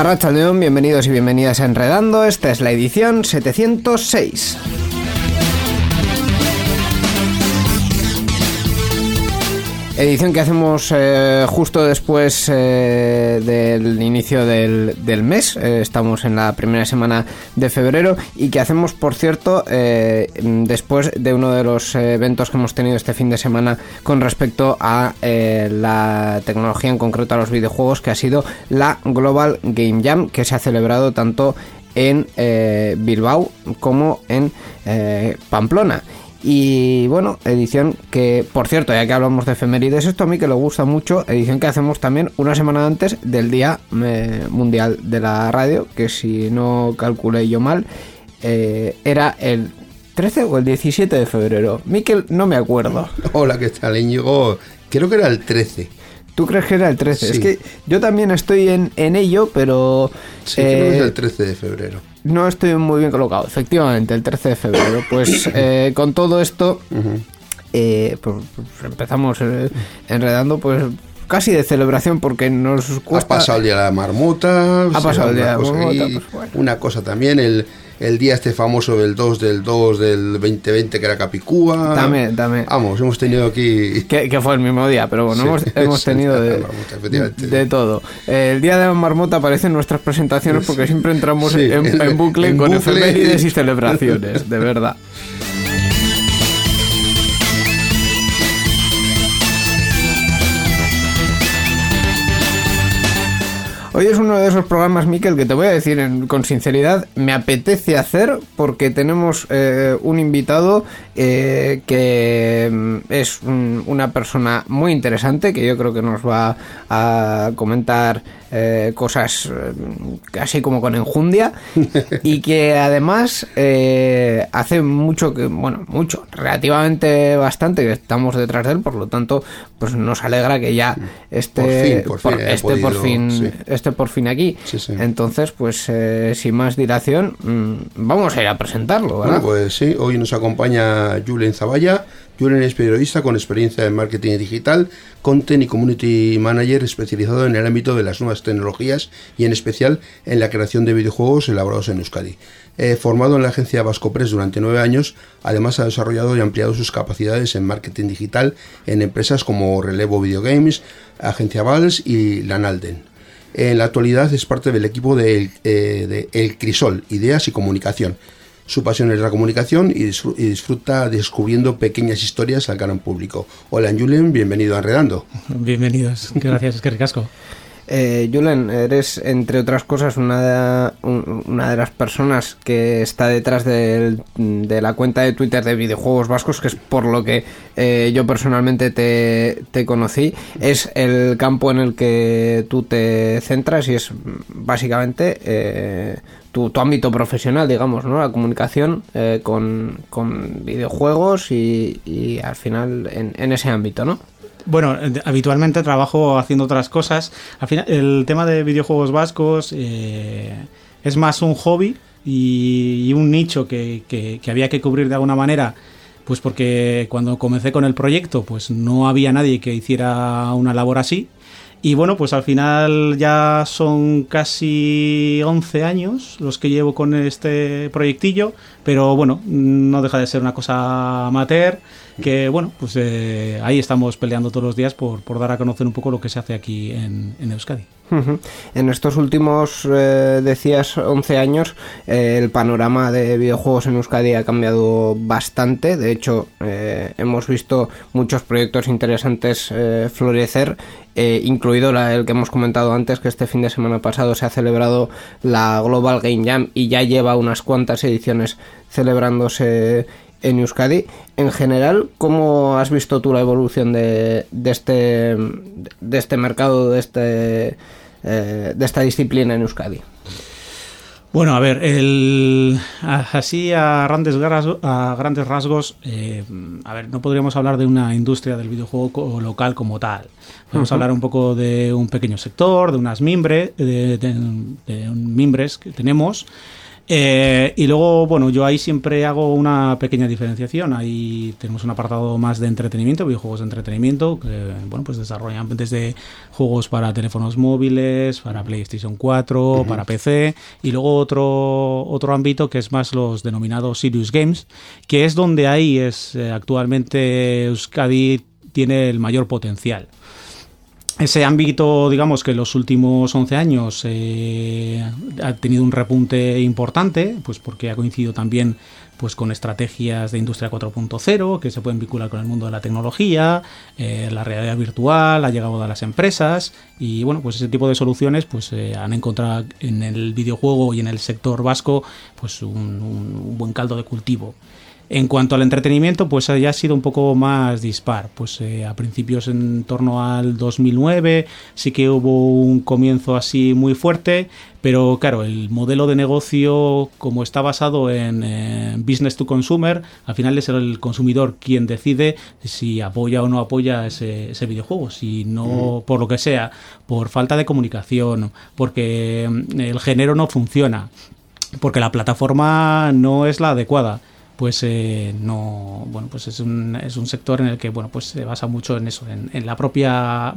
Arracha León, bienvenidos y bienvenidas a Enredando. Esta es la edición 706. Edición que hacemos eh, justo después eh, del inicio del, mes. Eh, estamos en la primera semana de febrero y que hacemos, por cierto, después de uno de los eventos que hemos tenido este fin de semana con respecto a la tecnología, en concreto a los videojuegos, que ha sido la Global Game Jam, que se ha celebrado tanto en Bilbao como en Pamplona. Y bueno, edición que, por cierto, ya que hablamos de efemérides, esto a mí que le gusta mucho, edición que hacemos también una semana antes del Día eh, Mundial de la Radio, que si no calculé yo mal, eh, era el 13 o el 17 de febrero. Miquel, no me acuerdo. Hola, ¿qué tal, Íñigo? Creo que era el 13. ¿Tú crees que era el 13? Es Sí. que yo también estoy en, en ello, pero... Sí, creo que eh, es el 13 de febrero. No estoy muy bien colocado, efectivamente, el 13 de febrero. Pues eh, con todo esto, eh, pues, pues empezamos eh, enredando, pues casi de celebración, porque nos Ha cuesta. pasado el día de la marmota. Ha sea, pasado el día de la marmota, ahí, pues bueno. Una cosa también, el, el día este famoso del 2 del 2 del 2020 que era Capicúa. También, también. Vamos, hemos tenido aquí... Que, que fue el mismo día, pero bueno, Sí, hemos, hemos tenido de marmota, todo. Eh, el día de la marmota aparece en nuestras presentaciones porque siempre entramos Sí, en, en- en bucle en con bucle. efemérides y celebraciones, de verdad. Hoy es uno de esos programas, Miquel, que te voy a decir en- con sinceridad, me apetece hacer porque tenemos eh, un invitado eh, que mm, es un- una persona muy interesante, que yo creo que nos va a comentar eh, cosas eh, así como con enjundia y que además eh, hace mucho que, bueno, mucho, relativamente bastante que estamos detrás de él, por lo tanto, pues nos alegra que ya esté Por fin, por fin haya esté por fin sí. esté por fin aquí. Sí, sí. Entonces, pues eh, sin más dilación, mm, vamos a ir a presentarlo, ¿verdad? Bueno, pues sí, hoy nos acompaña Julen Zavalla. Julen es periodista con experiencia en marketing digital, content y community manager especializado en el ámbito de las nuevas tecnologías y en especial en la creación de videojuegos elaborados en Euskadi. Eh, formado en la agencia Vasco Press durante nueve años, además ha desarrollado y ampliado sus capacidades en marketing digital en empresas como Relevo Videogames, Agencia Vals y Lanalden. En la actualidad es parte del equipo de, El- eh, de El Crisol, Ideas y Comunicación. Su pasión es la comunicación y, disfr- y disfruta descubriendo pequeñas historias al gran público. Hola, Julen, bienvenido a Enredando. Bienvenidos, gracias, es que ricasco. Eh, Julen, eres, entre otras cosas, una de, un- una de las personas que está detrás del- de la cuenta de Twitter de videojuegos vascos, que es por lo que eh, yo personalmente te, te conocí. Es el campo en el que tú te centras y es básicamente eh, tu, tu ámbito profesional, digamos, ¿no? La comunicación eh, con, con videojuegos y, y al final en, ese ámbito, ¿no? Bueno, eh, habitualmente trabajo haciendo otras cosas. Al final, el tema de videojuegos vascos eh, es más un hobby y, y un nicho que, que- que había que cubrir de alguna manera. Pues porque cuando comencé con el proyecto, pues no había nadie que hiciera una labor así. Y bueno, pues al final ya son casi 11 años los que llevo con este proyectillo, pero bueno, no deja de ser una cosa amateur que bueno, pues eh, ahí estamos peleando todos los días por, por, dar a conocer un poco lo que se hace aquí en, en Euskadi. En estos últimos, eh, decías, 11 años, eh, el panorama de videojuegos en Euskadi ha cambiado bastante. De hecho, eh, hemos visto muchos proyectos interesantes florecer, incluido el que hemos comentado antes, que este fin de semana pasado se ha celebrado la Global Game Jam y ya lleva unas cuantas ediciones celebrándose en Euskadi. En general, ¿cómo has visto tú la evolución de, de este, de este mercado, de, este, eh, de esta disciplina en Euskadi? Bueno, a ver, el, así a grandes, rasgos, a grandes rasgos eh, a ver, no podríamos hablar de una industria del videojuego local como tal. Podemos uh -huh. hablar un poco de un pequeño sector, de unas mimbres, de, de, de mimbres que tenemos. Eh, y luego, bueno, yo ahí siempre hago una pequeña diferenciación. Ahí tenemos un apartado más de entretenimiento, videojuegos de entretenimiento, que, bueno, pues desarrollan desde juegos para teléfonos móviles, para PlayStation 4, uh -huh. para PC, y luego otro, otro ámbito que es más los denominados Serious Games, que es donde ahí es eh, actualmente Euskadi tiene el mayor potencial ese ámbito, digamos que en los últimos 11 años eh, ha tenido un repunte importante, pues porque ha coincidido también pues con estrategias de industria 4.0 que se pueden vincular con el mundo de la tecnología, eh, la realidad virtual, ha llegado a las empresas y bueno, pues ese tipo de soluciones pues eh, han encontrado en el videojuego y en el sector vasco pues un, un buen caldo de cultivo. En cuanto al entretenimiento, pues ya ha sido un poco más dispar. Pues eh, a principios en torno al 2009 sí que hubo un comienzo así muy fuerte, pero claro, el modelo de negocio como está basado en eh, business to consumer, al final es el consumidor quien decide si apoya o no apoya ese, ese videojuego. Si no, mm. por lo que sea, por falta de comunicación, porque mm, el género no funciona, porque la plataforma no es la adecuada pues eh, no bueno pues es un, es un sector en el que bueno pues se basa mucho en eso en, en la propia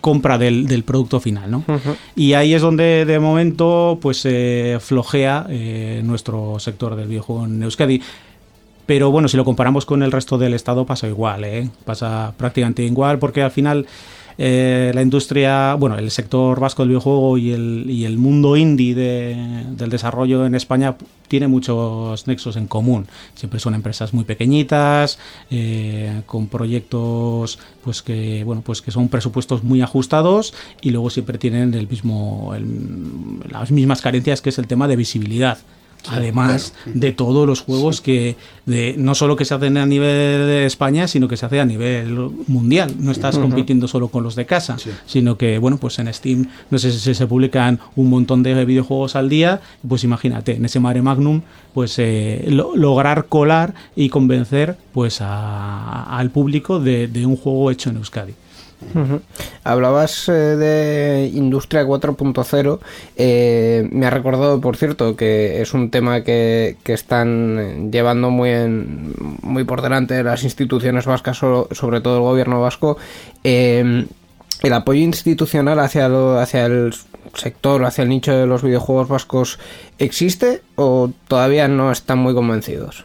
compra del, del, producto final ¿no? Uh -huh. y ahí es donde de momento pues eh, flojea eh, nuestro sector del videojuego en Euskadi pero bueno si lo comparamos con el resto del estado pasa igual ¿eh? pasa prácticamente igual porque al final eh, la industria, bueno, el sector vasco del videojuego y el, y el mundo indie de, del desarrollo en España tiene muchos nexos en común. Siempre son empresas muy pequeñitas, eh, con proyectos pues que, bueno, pues que son presupuestos muy ajustados y luego siempre tienen el mismo, el, las mismas carencias que es el tema de visibilidad. Además claro. de todos los juegos que de, no solo que se hacen a nivel de España sino que se hace a nivel mundial no estás uh -huh. compitiendo solo con los de casa sí. sino que bueno pues en Steam no sé si se publican un montón de videojuegos al día pues imagínate en ese mare magnum pues eh, lo, lograr colar y convencer pues a, al público de, de un juego hecho en Euskadi Hablabas eh, de Industria 4.0. Eh, me ha recordado, por cierto, que es un tema que, que están llevando muy, en, muy por delante las instituciones vascas, sobre todo el gobierno vasco. Eh, el apoyo institucional hacia, lo, hacia el sector, hacia el nicho de los videojuegos vascos, ¿existe o todavía no están muy convencidos?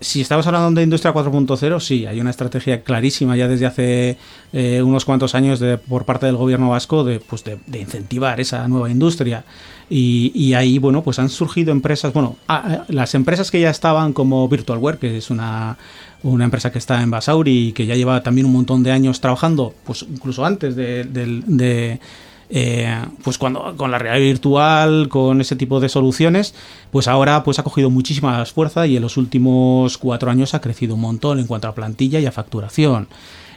Si estamos hablando de industria 4.0, sí, hay una estrategia clarísima ya desde hace eh, unos cuantos años de, por parte del gobierno vasco de, pues de, incentivar esa nueva industria. Y, ahí, bueno, pues han surgido empresas, bueno, las empresas que ya estaban como Virtualware, que es una, una empresa que está en Basauri y que ya lleva también un montón de años trabajando, pues incluso antes de eh, pues cuando con la realidad virtual, con ese tipo de soluciones, pues ahora pues ha cogido muchísima fuerza y en los últimos cuatro años ha crecido un montón en cuanto a plantilla y a facturación.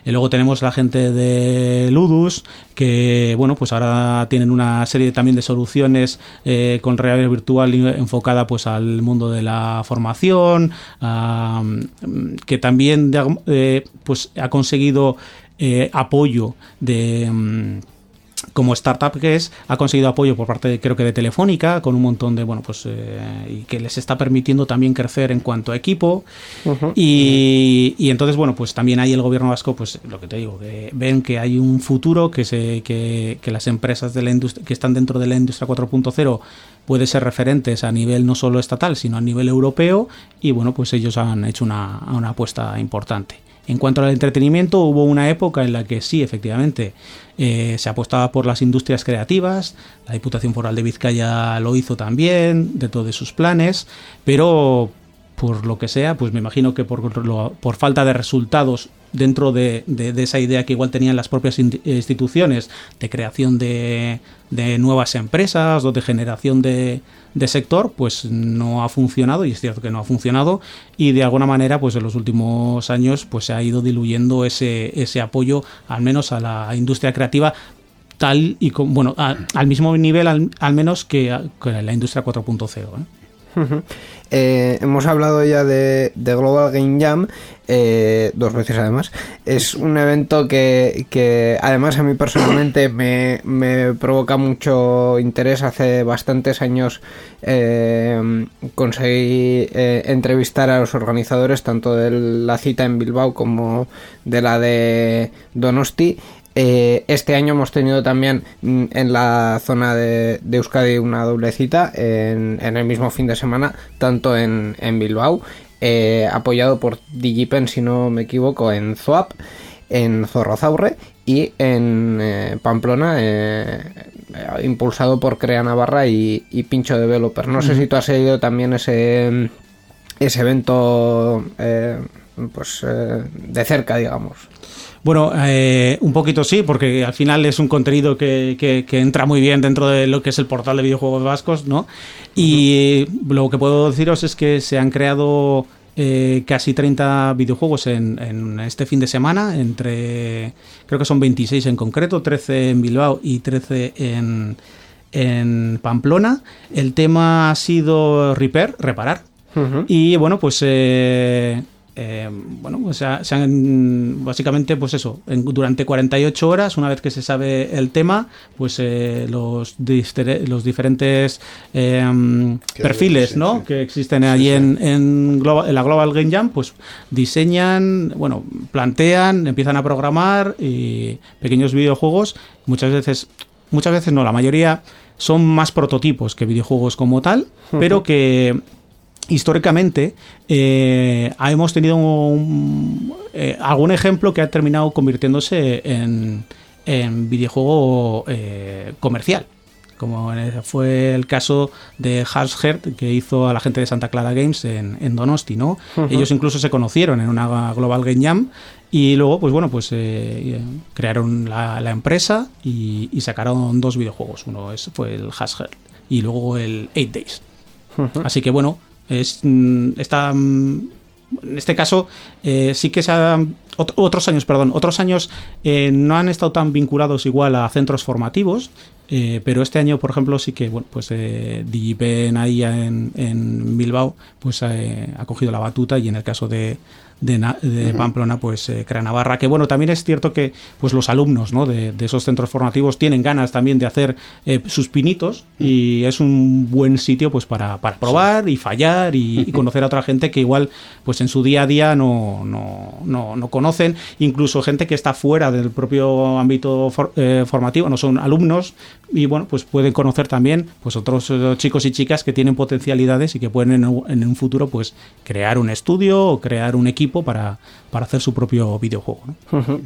Y luego tenemos la gente de Ludus, que bueno, pues ahora tienen una serie también de soluciones eh, con realidad virtual enfocada pues al mundo de la formación, que también eh, pues ha conseguido apoyo de. Como startup que es, ha conseguido apoyo por parte, de, creo que de Telefónica, con un montón de, bueno, pues, eh, y que les está permitiendo también crecer en cuanto a equipo. y, y, entonces, bueno, pues también hay el gobierno vasco, pues lo que te digo, que ven que hay un futuro, que, se, que, que las empresas de la industria, que están dentro de la industria 4.0 puede ser referentes a nivel no solo estatal, sino a nivel europeo, y bueno, pues ellos han hecho una, una apuesta importante. En cuanto al entretenimiento, hubo una época en la que sí, efectivamente, eh, se apostaba por las industrias creativas, la Diputación Foral de Vizcaya lo hizo también, dentro de sus planes, pero por lo que sea, pues me imagino que por, por falta de resultados dentro de, de, esa idea que igual tenían las propias instituciones de creación de, de nuevas empresas o de generación de, de, sector, pues no ha funcionado y es cierto que no ha funcionado y de alguna manera pues en los últimos años pues se ha ido diluyendo ese, ese apoyo al menos a la industria creativa tal y con, bueno, a, al mismo nivel al, al menos que, que, la industria 4.0. ¿eh? Eh, hemos hablado ya de, Global Game Jam, eh, dos veces además. Es un evento que, además a mí personalmente me, me, provoca mucho interés. Hace bastantes años eh, conseguí entrevistar a los organizadores tanto de la cita en Bilbao como de la de Donosti. Eh, este año hemos tenido también mm, en la zona de, de Euskadi una doble cita en, en, el mismo fin de semana, tanto en, en Bilbao, eh, apoyado por Digipen, si no me equivoco, en Zoap, en Zorrozaurre y en eh, Pamplona, impulsado por Crea Navarra y, y Pincho Developer. No mm. sé si tú has seguido también ese, ese evento pues de cerca, digamos. Bueno, eh, un poquito sí, porque al final es un contenido que, que, que, entra muy bien dentro de lo que es el portal de videojuegos vascos, ¿no? Y uh -huh. lo que puedo deciros es que se han creado eh, casi 30 videojuegos en, en, este fin de semana, entre creo que son 26 en concreto, 13 en Bilbao y 13 en, en Pamplona. El tema ha sido repair, reparar. Uh -huh. Y bueno, pues eh, eh, bueno, o sea, se han, básicamente, pues eso, en, durante 48 horas, una vez que se sabe el tema, pues eh, los, los diferentes eh, perfiles ¿no? Sí. que existen allí sí, en, en, Global, en, la Global Game Jam, pues diseñan, bueno, plantean, empiezan a programar y pequeños videojuegos, muchas veces, muchas veces no, la mayoría son más prototipos que videojuegos como tal, pero que históricamente eh, hemos tenido un, eh, algún ejemplo que ha terminado convirtiéndose en, en videojuego eh, comercial como fue el caso de Harshert que hizo a la gente de Santa Clara Games en, en Donosti, ¿no? Uh -huh. Ellos incluso se conocieron en una Global Game Jam y luego, pues bueno, pues eh, crearon la, la empresa y, y, sacaron dos videojuegos. Uno es, fue el Harshert y luego el Eight Days. Uh -huh. Así que bueno, es, mm, está, mm, en este caso, eh, sí que se ha, ot otros años, perdón, otros años eh, no han estado tan vinculados igual a centros formativos, eh, pero este año, por ejemplo, sí que, bueno, pues eh, Digipen ahí en, en Bilbao, pues ha cogido la batuta y en el caso de, de, de Pamplona, pues eh, Crea Navarra, que bueno, también es cierto que pues los alumnos ¿no? de, de esos centros formativos tienen ganas también de hacer eh, sus pinitos y es un buen sitio pues para, para probar sí. y fallar y, y, conocer a otra gente que igual pues en su día a día no, no, no, no conocen, incluso gente que está fuera del propio ámbito for, eh, formativo, no son alumnos y bueno, pues pueden conocer también pues otros eh, chicos y chicas que tienen potencialidades y que pueden en, en un futuro pues crear un estudio o crear un equipo para, para hacer su propio videojuego.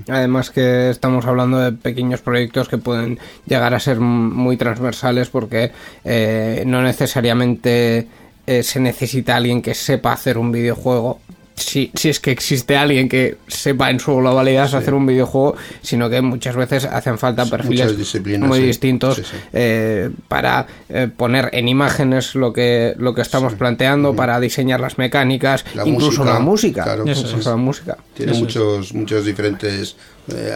Además que estamos hablando de pequeños proyectos que pueden llegar a ser muy transversales porque eh, no necesariamente eh, se necesita alguien que sepa hacer un videojuego si, si es que existe alguien que sepa en su globalidad sí. hacer un videojuego, sino que muchas veces hacen falta perfiles muy sí. distintos sí, eh, para eh, poner en imágenes lo que, lo que estamos planteando, uh -huh. para diseñar las mecánicas, la incluso música, la música. Claro, incluso la música. Tiene Eso muchos, es. muchos diferentes eh,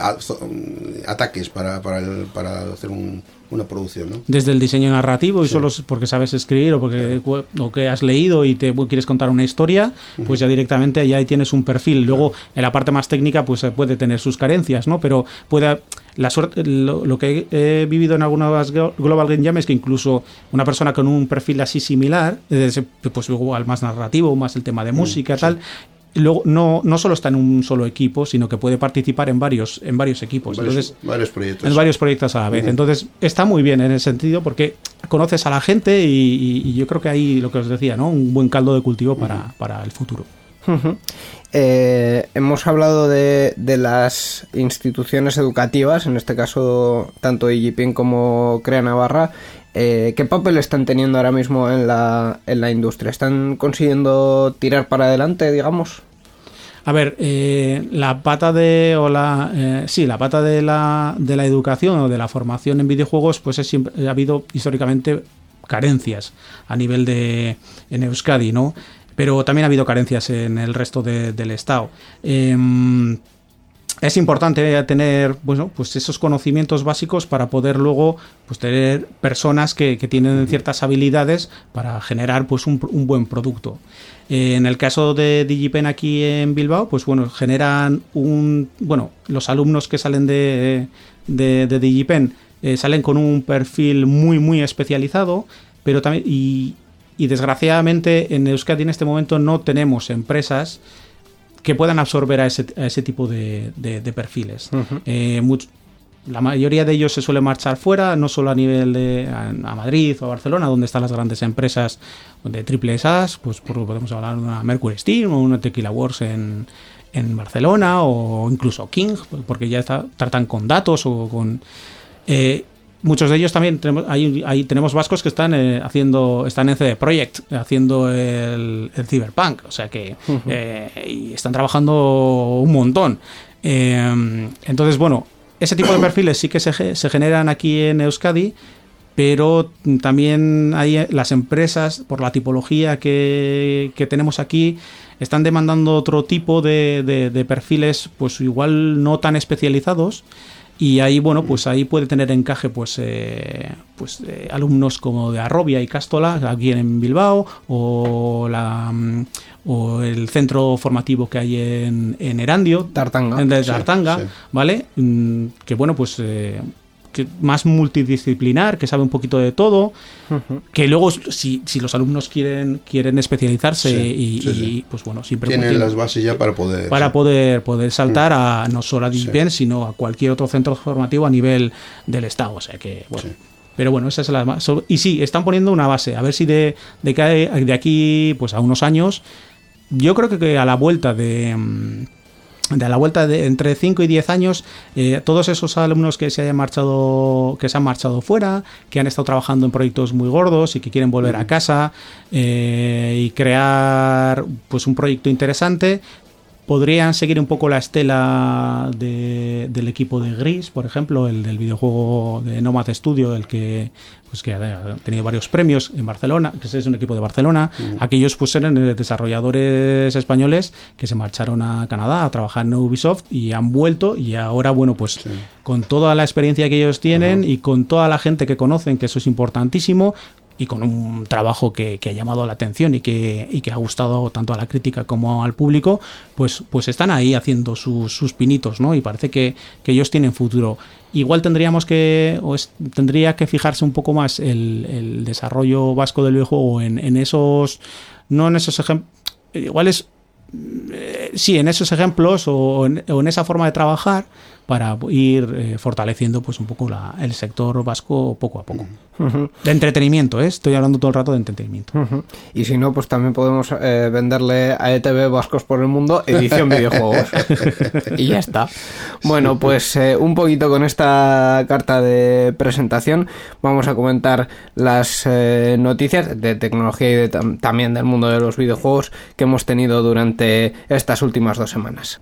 ataques para, para, el, para hacer un una producción, ¿no? Desde el diseño narrativo y solo porque sabes escribir o porque o que has leído y te quieres contar una historia, pues ya directamente ya ahí tienes un perfil. Luego en la parte más técnica pues eh, puede tener sus carencias, ¿no? Pero puede la suerte lo, lo que he vivido en algunas Global Game Jam es que incluso una persona con un perfil así similar, pues igual más narrativo, más el tema de música, tal, luego no, no solo está en un solo equipo, sino que puede participar en varios, en varios equipos. Varios, Entonces, varios proyectos. en varios proyectos a la vez. Entonces, está muy bien en ese sentido porque conoces a la gente y, y- y yo creo que ahí lo que os decía, ¿no? Un buen caldo de cultivo para, para el futuro. Eh, hemos hablado de, de las instituciones educativas, en este caso tanto IGPIN como Crea Navarra. Eh, ¿Qué papel están teniendo ahora mismo en la, en la industria? ¿Están consiguiendo tirar para adelante, digamos? A ver, eh, la pata de o la eh, sí, la pata de la, de la educación o de la formación en videojuegos, pues ha habido históricamente carencias a nivel de en Euskadi, ¿no? Pero también ha habido carencias en el resto de- del estado. Em, es importante tener bueno, pues esos conocimientos básicos para poder luego pues tener personas que, tienen ciertas habilidades para generar pues un, buen producto. Eh, en el caso de Digipen aquí en Bilbao, pues bueno, generan un bueno, los alumnos que salen de, de, de Digipen eh, salen con un perfil muy muy especializado, pero también y desgraciadamente en Euskadi en este momento no tenemos empresas que puedan absorber a ese, a ese tipo de, de- de perfiles. Eh, much- la mayoría de ellos se suele marchar fuera, no solo a nivel de a, a Madrid o a Barcelona, donde están las grandes empresas de triple SAS, pues por- podemos hablar de una Mercury Steam o una Tequila Wars en, en Barcelona o incluso King, porque ya está- tratan con datos o con... eh, muchos de ellos también tenemos, ahí, ahí tenemos vascos que están eh, haciendo están en CD Projekt haciendo el, el Cyberpunk o sea que eh, y están trabajando un montón Eh, entonces bueno ese tipo de perfiles sí que se, se generan aquí en Euskadi pero también hay eh, las empresas, por la tipología que, que tenemos aquí, están demandando otro tipo de, de- de perfiles, pues igual no tan especializados. Y ahí, bueno, pues ahí puede tener encaje, pues, eh, pues eh, alumnos como de Arrobia y Castola, aquí en Bilbao, o, la, mm, o el centro formativo que hay en, en Erandio, Tartanga. de Sí, Tartanga, sí. ¿vale? Mm, Que bueno, pues eh, que más multidisciplinar, que sabe un poquito de todo, que luego si, si los alumnos quieren quieren especializarse Sí, y, sí, y, sí. pues bueno, siempre Tienen tienen- las bases ya para poder. para sí. poder poder saltar a no solo a Sí. DIPEN, sino a cualquier otro centro formativo a nivel del estado, o sea que bueno. Sí. Pero bueno, esa es la y sí, están poniendo una base, a ver si de, de, de aquí pues a unos años yo creo que- que a la vuelta de mm, de la vuelta de entre 5 y 10 años, eh, todos esos alumnos que se hayan marchado, que se han marchado fuera, que han estado trabajando en proyectos muy gordos y que quieren volver a casa eh, y crear pues un proyecto interesante, podrían seguir un poco la estela de- del equipo de Gris, por ejemplo, el del videojuego de Nomad Studio, el que pues que ha tenido varios premios en Barcelona, que es un equipo de Barcelona. Aquellos pues eran eh, desarrolladores españoles que se marcharon a Canadá a trabajar en Ubisoft y han vuelto y ahora bueno, pues con toda la experiencia que ellos tienen y con toda la gente que conocen, que eso es importantísimo, y con un trabajo que, que ha llamado la atención y que, y que ha gustado tanto a la crítica como al público, pues, pues están ahí haciendo sus, sus pinitos, ¿no? Y parece que, que ellos tienen futuro. Igual tendríamos que, o tendría que fijarse un poco más el, el desarrollo vasco del videojuego en, en esos, no en esos ejemplos, igual es, eh, sí, en esos ejemplos o en esa forma de trabajar para ir eh, fortaleciendo pues un poco la- el sector vasco poco a poco. De entretenimiento, ¿eh? estoy hablando todo el rato de entretenimiento. Y si no, pues también podemos eh, venderle a ETV Vascos por el Mundo edición videojuegos. y ya está. Bueno, pues eh, un poquito con esta carta de presentación vamos a comentar las noticias de tecnología y de tam- también del mundo de los videojuegos que hemos tenido durante estas últimas dos semanas.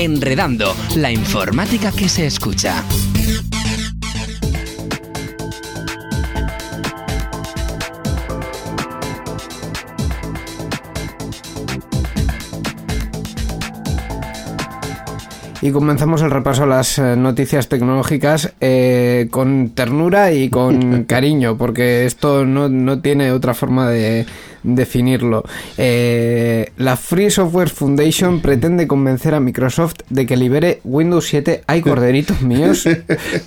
Enredando, la informática que se escucha. Y comenzamos el repaso a las eh, noticias tecnológicas eh, con ternura y con cariño, porque esto no, no tiene otra forma de definirlo. Eh, la Free Software Foundation pretende convencer a Microsoft de que libere Windows 7. ¡Ay, corderitos míos!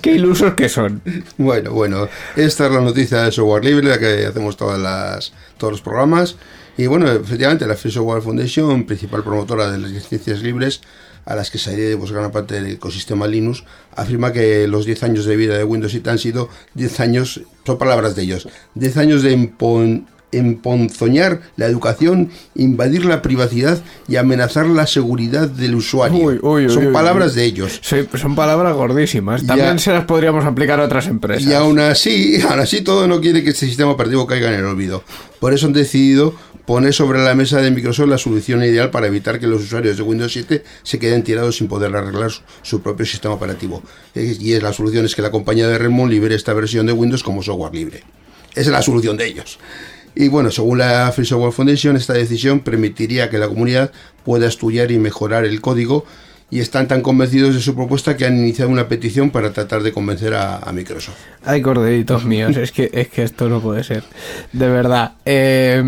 ¡Qué ilusos que son! Bueno, bueno, esta es la noticia de software libre, la que hacemos todas las, todos los programas. Y bueno, efectivamente, la Free Software Foundation, principal promotora de las licencias libres, a las que se adhiere pues, gran parte del ecosistema Linux, afirma que los 10 años de vida de Windows 7 han sido 10 años, son palabras de ellos, 10 años de emponzoñar la educación, invadir la privacidad y amenazar la seguridad del usuario. Uy, uy, uy, son palabras de ellos. Sí, son palabras gordísimas. También Ya. se las podríamos aplicar a otras empresas. Y aún así, aún así todo no quiere que este sistema operativo caiga en el olvido. Por eso han decidido poner sobre la mesa de Microsoft la solución ideal para evitar que los usuarios de Windows 7 se queden tirados sin poder arreglar su, propio sistema operativo. Y es la solución es que la compañía de Redmond libere esta versión de Windows como software libre. Esa es la solución de ellos. Y bueno, según la Free Software Foundation, esta decisión permitiría que la comunidad pueda estudiar y mejorar el código y están tan convencidos de su propuesta que han iniciado una petición para tratar de convencer a, a Microsoft. Ay, corderitos míos, es que, es que esto no puede ser. De verdad. Eh,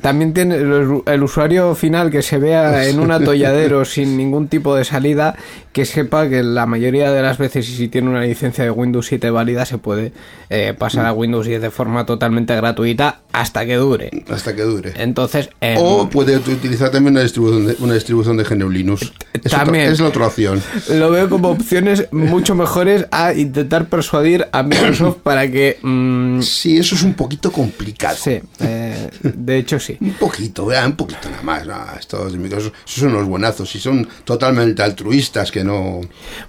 también tiene el, el usuario final que se vea en un atolladero sin ningún tipo de salida, que sepa que la mayoría de las veces, y si tiene una licencia de Windows 7 válida, se puede eh, pasar a Windows 10 de forma totalmente gratuita hasta que dure. hasta que dure. Entonces, eh, O puede utilizar también una distribución de, una distribución de GNU Linux. También. Es la otra opción. lo veo como opciones mucho mejores a intentar persuadir a Microsoft para que... mm, Sí, eso es un poquito complicado. sí, eh, de hecho sí. Un poquito, vea, un poquito nada más. Ah, estos de Microsoft son unos buenazos y son totalmente altruistas que no.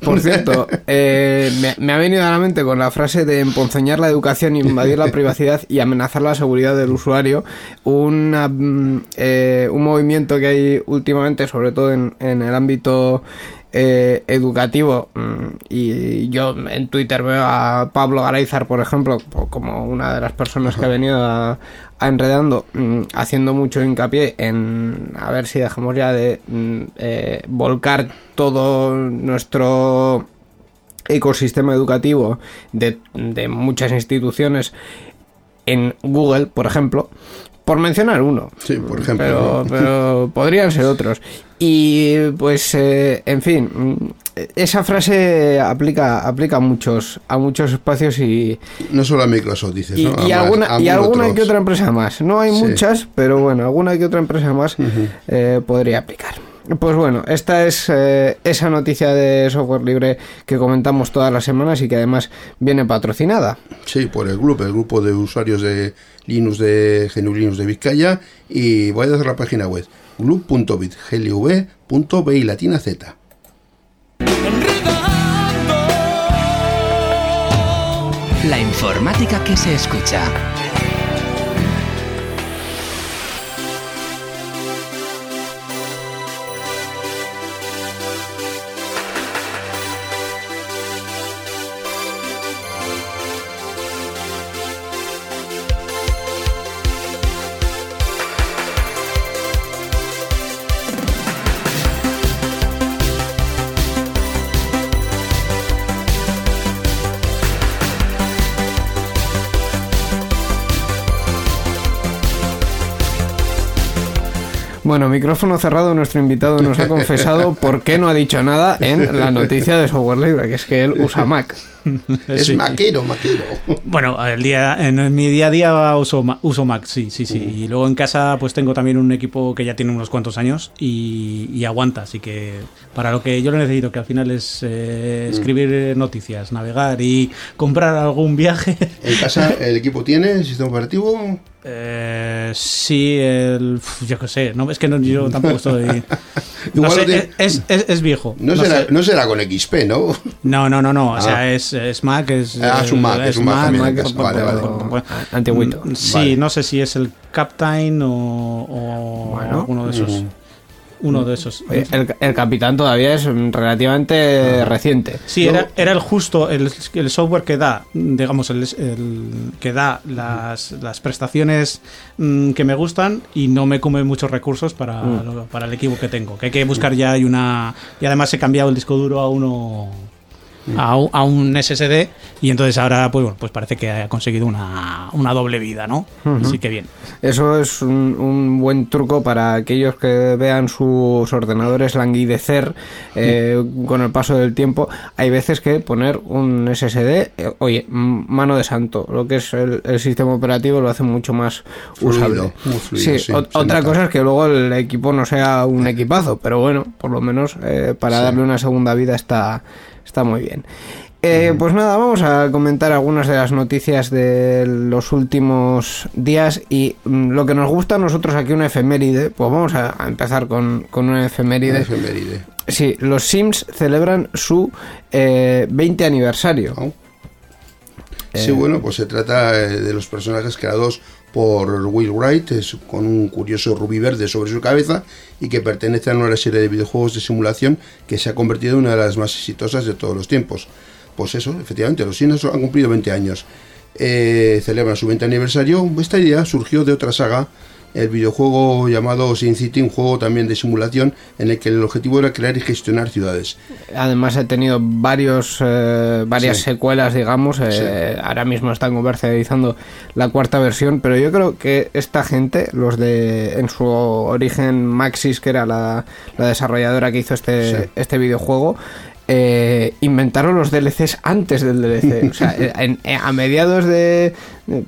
Por cierto, eh, me, me ha venido a la mente con la frase de emponzoñar la educación, invadir la privacidad y amenazar la seguridad del usuario, una, mm, eh, un movimiento que hay últimamente, sobre todo en, en el ámbito eh, educativo, mm, y yo en Twitter veo a Pablo Garaizar, por ejemplo, como una de las personas que ha venido a, a Enredando, mm, haciendo mucho hincapié en a ver si dejamos ya de mm, eh, volcar todo nuestro ecosistema educativo de, de muchas instituciones en Google, por ejemplo, por mencionar uno. Sí, por ejemplo. Pero, podrían ser otros. Y pues, eh, en fin, mm, esa frase aplica, aplica a muchos, a muchos espacios y, No solo a Microsoft, dices. y, ¿no? A y más- alguna, a y alguna que otra empresa más. No hay Sí. muchas, pero bueno, alguna que otra empresa más eh, podría aplicar. Pues bueno, esta es eh, esa noticia de software libre que comentamos todas las semanas y que además viene patrocinada. Sí, por el grupo, el grupo de usuarios de Linux de GNU Linux de Vizcaya. Y voy a hacer la página web: glub.bit, glv.b y latina z. La informática que se escucha. Bueno, micrófono cerrado, nuestro invitado nos ha confesado por qué no ha dicho nada en la noticia de software libre, que es que él usa Mac. Es Sí. maquero, maquero. Bueno, el día, en mi día a día uso, uso Mac, sí, sí, sí. Y luego en casa pues tengo también un equipo que ya tiene unos cuantos años y, y aguanta. Así que para lo que yo lo necesito, que al final es eh, escribir noticias, navegar y comprar algún viaje. En casa, ¿el equipo tiene el sistema operativo? Eh, sí, el, yo qué sé, no, es que no, yo tampoco estoy... No sé, tiene- es, es- es viejo. No, no será, no será con XP, ¿no? No, no, no, no. O Ah. sea, es, es Mac, es. Ah, es un Mac, es un Mac Mac. Vale, vale. bueno, Antiguito. Sí, Vale. no sé si es el Captain o, o Bueno. alguno de esos. Uno de esos. Oye, El, el Capitán todavía es relativamente reciente. Sí, era, era el justo, el, el software que da, digamos, el, el- que da las, las prestaciones mm, que me gustan y no me come muchos recursos para, lo- para el equipo que tengo. Que hay que buscar ya hay una... Y además he cambiado el disco duro a uno... A, un- a un SSD y entonces ahora pues bueno pues parece que ha conseguido una, una doble vida no así que bien. Eso es un, un buen truco para aquellos que vean sus ordenadores languidecer eh, con el paso del tiempo. Hay veces que poner un SSD, eh, oye, mano de santo, lo que es el, el sistema operativo lo hace mucho más usable. fluido, sí, otra cosa es que luego el equipo no sea un equipazo, pero bueno, por lo menos eh, para darle una segunda vida está, está muy bien. Eh, Pues nada, vamos a comentar algunas de las noticias de los últimos días y mm, lo que nos gusta a nosotros aquí una efeméride, pues vamos a, a empezar con, con una efeméride. Efeméride. Sí, los Sims celebran su eh, 20 aniversario. ¿no? Sí, bueno, pues se trata eh, de los personajes creados por Will Wright, es, con un curioso rubí verde sobre su cabeza y que pertenece a una serie de videojuegos de simulación que se ha convertido en una de las más exitosas de todos los tiempos. Pues eso, efectivamente, los Sims han cumplido 20 años. Eh, celebran su 20 aniversario. Esta idea surgió de otra saga, el videojuego llamado Sin City, un juego también de simulación en el que el objetivo era crear y gestionar ciudades. Además ha tenido varios eh, varias Sí. secuelas, digamos. eh, Ahora mismo están comercializando la cuarta versión, pero yo creo que esta gente, los de en su origen Maxis, que era la, la desarrolladora que hizo este, Sí. este videojuego, eh, inventaron los DLCs antes del DLC. O sea, en- en- a mediados de.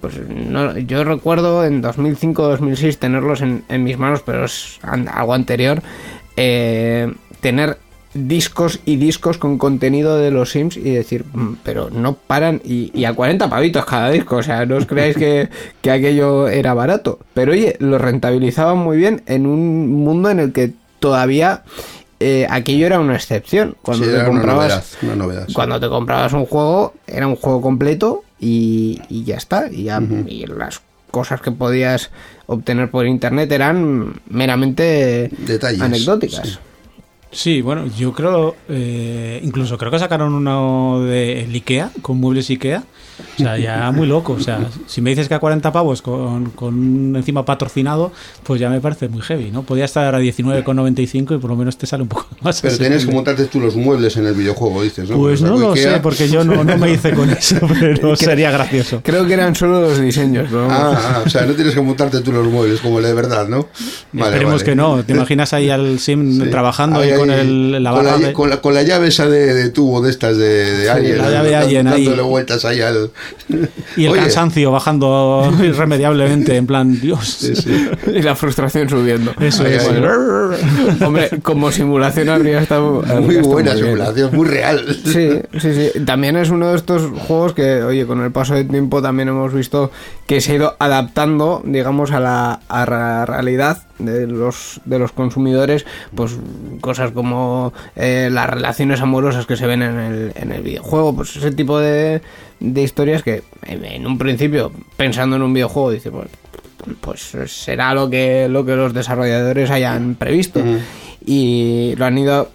Pues no, yo recuerdo en 2005-2006 tenerlos en, en mis manos, pero es algo anterior. eh, tener discos y discos con contenido de los Sims y decir, "Mm, pero no paran y, y a 40 pavitos cada disco, o sea, no os creáis que, que aquello era barato, pero oye, lo rentabilizaban muy bien en un mundo en el que todavía eh, aquello era una excepción. Cuando Sí, te una comprabas novedad, una novedad, sí. cuando te comprabas un juego, era un juego completo y, y ya está. Y, ya- y las cosas que podías obtener por internet eran meramente Detalles, anecdóticas. sí. Sí, bueno, yo creo, eh, incluso creo que sacaron uno de el Ikea, con muebles Ikea. O sea, ya muy loco. O sea, si me dices que a 40 pavos con, con encima patrocinado, pues ya me parece muy heavy, ¿no? Podía estar a 19,95 y por lo menos te sale un poco más. Pero tienes que montarte tú los muebles en el videojuego, dices, ¿no? Pues no lo Ikea- sé, porque yo no, no me hice con eso, pero sería gracioso. Creo que eran solo los diseños, vamos. Ah, ah, o sea, no tienes que montarte tú los muebles como el de verdad, ¿no? Vale, Esperemos vale. que no. ¿Te imaginas ahí al Sim Sí. trabajando ahí con el, la con, barra la, de- con, la, con la llave esa de, de tubo de estas de, de Alien, la ¿no? llave Dan- Alien ahí. dándole vueltas ahí al... y el Oye, cansancio bajando irremediablemente, en plan, Dios. sí, sí. Y la frustración subiendo. Eso es. Hombre, como simulación habría estado. habría Muy estado buena muy bien. simulación, muy real. Sí, sí, sí. También es uno de estos juegos que, oye, con el paso del tiempo también hemos visto que se ha ido adaptando, digamos, a la, a la realidad de los, de los consumidores, pues cosas como eh, las relaciones amorosas que se ven en el, en el videojuego, pues ese tipo de, de historias que en, un principio, pensando en un videojuego, dice, pues, pues será lo que, lo que los desarrolladores hayan previsto. Y lo han ido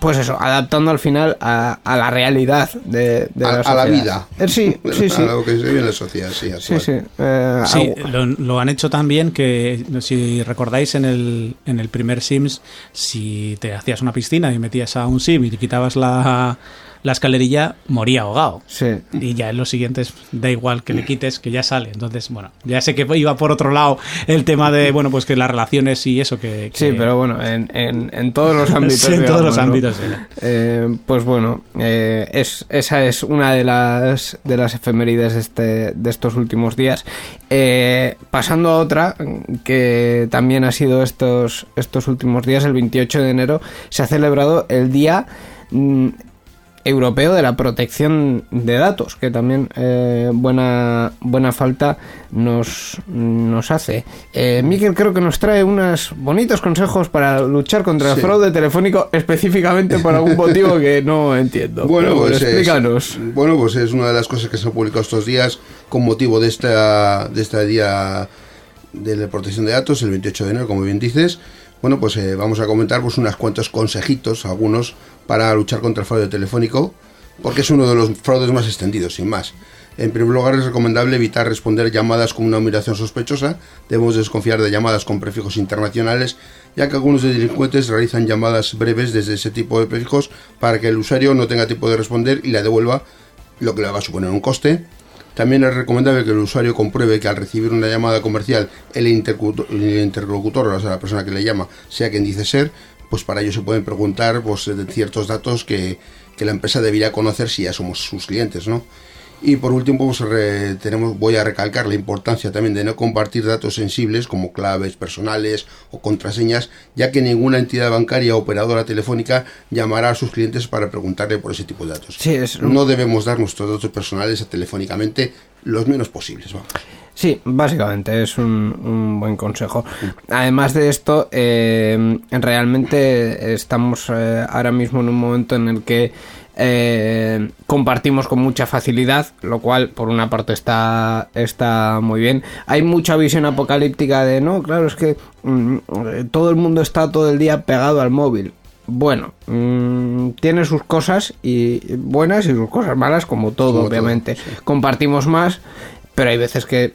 pues eso, adaptando al final a, a la realidad de, de A, la, a la sociedad. vida. Eh, Sí, sí, sí. A lo que se vive en la sociedad, sí. Sí, actual. sí. Eh, Sí, lo, lo han hecho tan bien que, si recordáis en el, en el primer Sims, si te hacías una piscina y metías a un Sim y te quitabas la, la escalerilla, moría ahogado. sí. Y ya en los siguientes da igual que le quites, que ya sale. Entonces, bueno, ya sé que iba por otro lado el tema de, bueno, pues que las relaciones y eso que... Sí, pero bueno, en, en, en todos los ámbitos. Sí, en todos los ámbitos, sí. Eh, pues bueno, eh, es, esa es una de las, de las efemérides de, este, de estos últimos días. Eh, pasando a otra, que también ha sido estos, estos últimos días, el 28 de enero, se ha celebrado el Día mm, Europeo de la Protección de Datos, que también eh, buena, buena falta nos, nos hace. Eh, Miquel creo que nos trae unos bonitos consejos para luchar contra el fraude telefónico específicamente por algún motivo que no entiendo. Bueno, Pero pues explícanos. Es, bueno, pues es una de las cosas que se han publicado estos días con motivo de esta de este día de la protección de datos, el 28 de enero, como bien dices. Bueno, pues eh, vamos a comentar pues unos cuantos consejitos, algunos, para luchar contra el fraude telefónico, porque es uno de los fraudes más extendidos, sin más. En primer lugar, es recomendable evitar responder llamadas con una numeración sospechosa. Debemos desconfiar de llamadas con prefijos internacionales, ya que algunos delincuentes realizan llamadas breves desde ese tipo de prefijos para que el usuario no tenga tiempo de responder y la devuelva, lo que le va a suponer un coste. También es recomendable que el usuario compruebe que al recibir una llamada comercial el interlocutor, el interlocutor, o sea, la persona que le llama, sea quien dice ser, pues para ello se pueden preguntar pues, de ciertos datos que, que la empresa debería conocer si ya somos sus clientes, ¿no? Y por último, pues, re- tenemos, voy a recalcar la importancia también de no compartir datos sensibles como claves personales o contraseñas, ya que ninguna entidad bancaria o operadora telefónica llamará a sus clientes para preguntarle por ese tipo de datos. Sí, es- No debemos dar nuestros datos personales telefónicamente los menos posibles. vamos. Sí, básicamente es un, un buen consejo. Además de esto, eh, realmente estamos eh, ahora mismo en un momento en el que eh, compartimos con mucha facilidad, lo cual por una parte está, está muy bien. Hay mucha visión apocalíptica de, no, claro, es que mm, todo el mundo está todo el día pegado al móvil. Bueno, mm, tiene sus cosas y buenas y sus cosas malas, como todo, Como todo, obviamente. sí. Compartimos más, pero hay veces que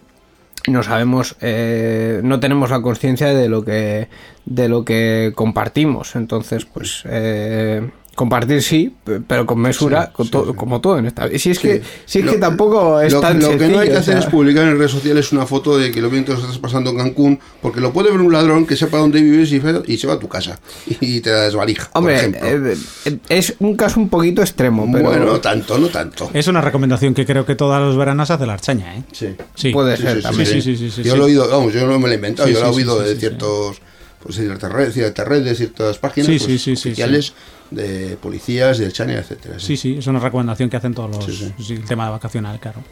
no sabemos, eh, no tenemos la conciencia de lo que de lo que compartimos. Entonces, pues eh, compartir sí, pero con mesura, Sí, con sí, todo, sí. como todo en esta vida. Si es que, si es Lo- que tampoco es lo, tan lo que no hay que hacer es publicar en redes sociales una foto de que lo bien que lo estás pasando en Cancún, porque lo puede ver un ladrón que sepa dónde vives y, se va a tu casa y te la desvalija. por Hombre, ejemplo. eh, eh, es un caso un poquito extremo, pero Bueno, no tanto, no tanto. Es una recomendación que creo que todos los veranos hace la archaña, ¿eh? Sí. Sí. puede Sí, ser también. sí, sí, sí, sí, yo sí. lo he oído, vamos, yo no me lo he inventado, Sí, yo lo he oído sí, de sí, ciertos, pues ciertas redes, ciertas redes, ciertas páginas Sí, pues, sí, sí, oficiales de policías, del Chania, etcétera. Sí, sí, es una recomendación que hacen todos los. El tema vacacional, claro.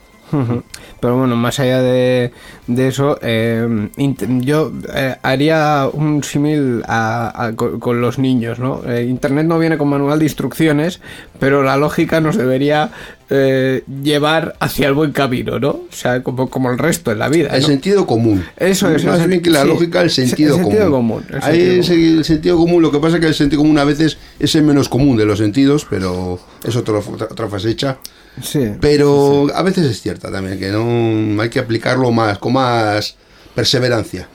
Pero bueno, más allá de, de eso, eh, yo eh, haría un símil con, con los niños, ¿no? Eh, Internet no viene con manual de instrucciones, pero la lógica nos debería eh, llevar hacia el buen camino, ¿no? O sea, como, como el resto en la vida. El ¿no? sentido común. Eso es, Más bien que la sí. lógica, el sentido, El sentido común, común. el Ahí sentido es el, el sentido común, lo que pasa es que el sentido común a veces es el menos común de los sentidos, pero es otro, otra, otra fase hecha. Sí. Pero a veces es cierta también, que no hay que aplicarlo más, con más perseverancia.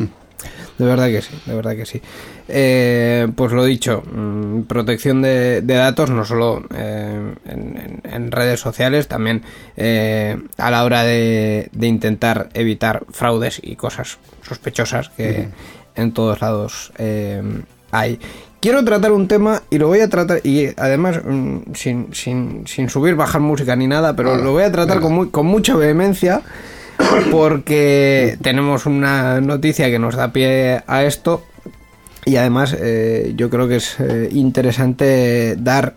De verdad que sí, de verdad que sí. Eh, pues lo dicho, mm, protección de, de datos no solo eh, en, redes sociales, también eh, a la hora de, de intentar evitar fraudes y cosas sospechosas que en todos lados eh, hay. Quiero tratar un tema y lo voy a tratar, y además mm, sin, sin, sin subir, bajar música ni nada, pero lo voy a tratar con, muy- con mucha vehemencia porque tenemos una noticia que nos da pie a esto y además eh, yo creo que es eh, interesante dar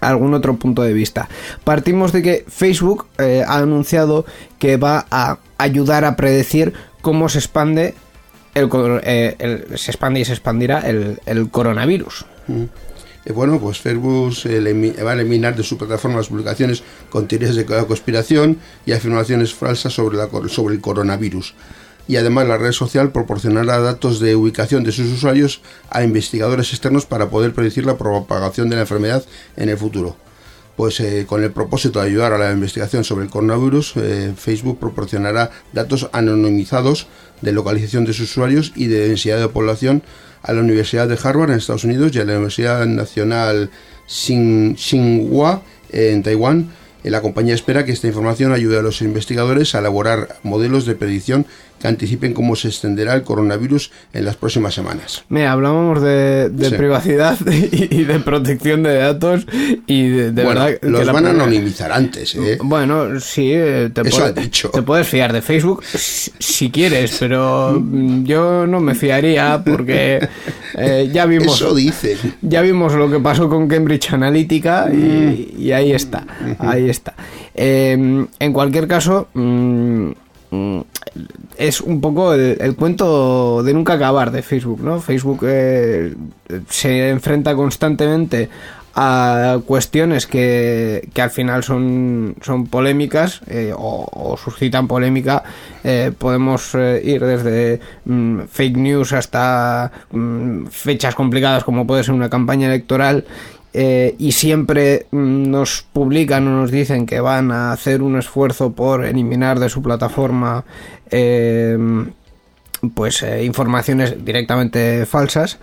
algún otro punto de vista. Partimos de que Facebook eh, ha anunciado que va a ayudar a predecir cómo se expande eh, se expande y se expandirá el, coronavirus. Eh, bueno, pues Facebook elimi- va a eliminar de su plataforma las publicaciones con teorías de conspiración y afirmaciones falsas sobre, la sobre el coronavirus. Y además la red social proporcionará datos de ubicación de sus usuarios a investigadores externos para poder predecir la propagación de la enfermedad en el futuro. Pues eh, con el propósito de ayudar a la investigación sobre el coronavirus, eh, Facebook proporcionará datos anonimizados de localización de sus usuarios y de densidad de población a la Universidad de Harvard en Estados Unidos y a la Universidad Nacional Tsin- Tsinghua en Taiwán. La compañía espera que esta información ayude a los investigadores a elaborar modelos de predicción que anticipen cómo se extenderá el coronavirus en las próximas semanas. Mira, hablábamos de, de Sí. privacidad y, y de protección de datos y de, de bueno, verdad que los van a anonimizar antes, ¿eh? Bueno, sí, eh, te, Eso puede- ha dicho. te puedes fiar de Facebook si, si quieres, pero yo no me fiaría porque eh, ya vimos Eso ya vimos lo que pasó con Cambridge Analytica y, y ahí está, ahí está. Eh, en cualquier caso, mm, mm, es un poco el, el cuento de nunca acabar de Facebook, ¿no? Facebook eh, se enfrenta constantemente a cuestiones que, que al final son, son polémicas eh, o, suscitan polémica. Eh, podemos eh, ir desde mm, fake news hasta mm, fechas complicadas como puede ser una campaña electoral y siempre mm, nos publican o nos dicen que van a hacer un esfuerzo por eliminar de su plataforma pues informaciones directamente falsas.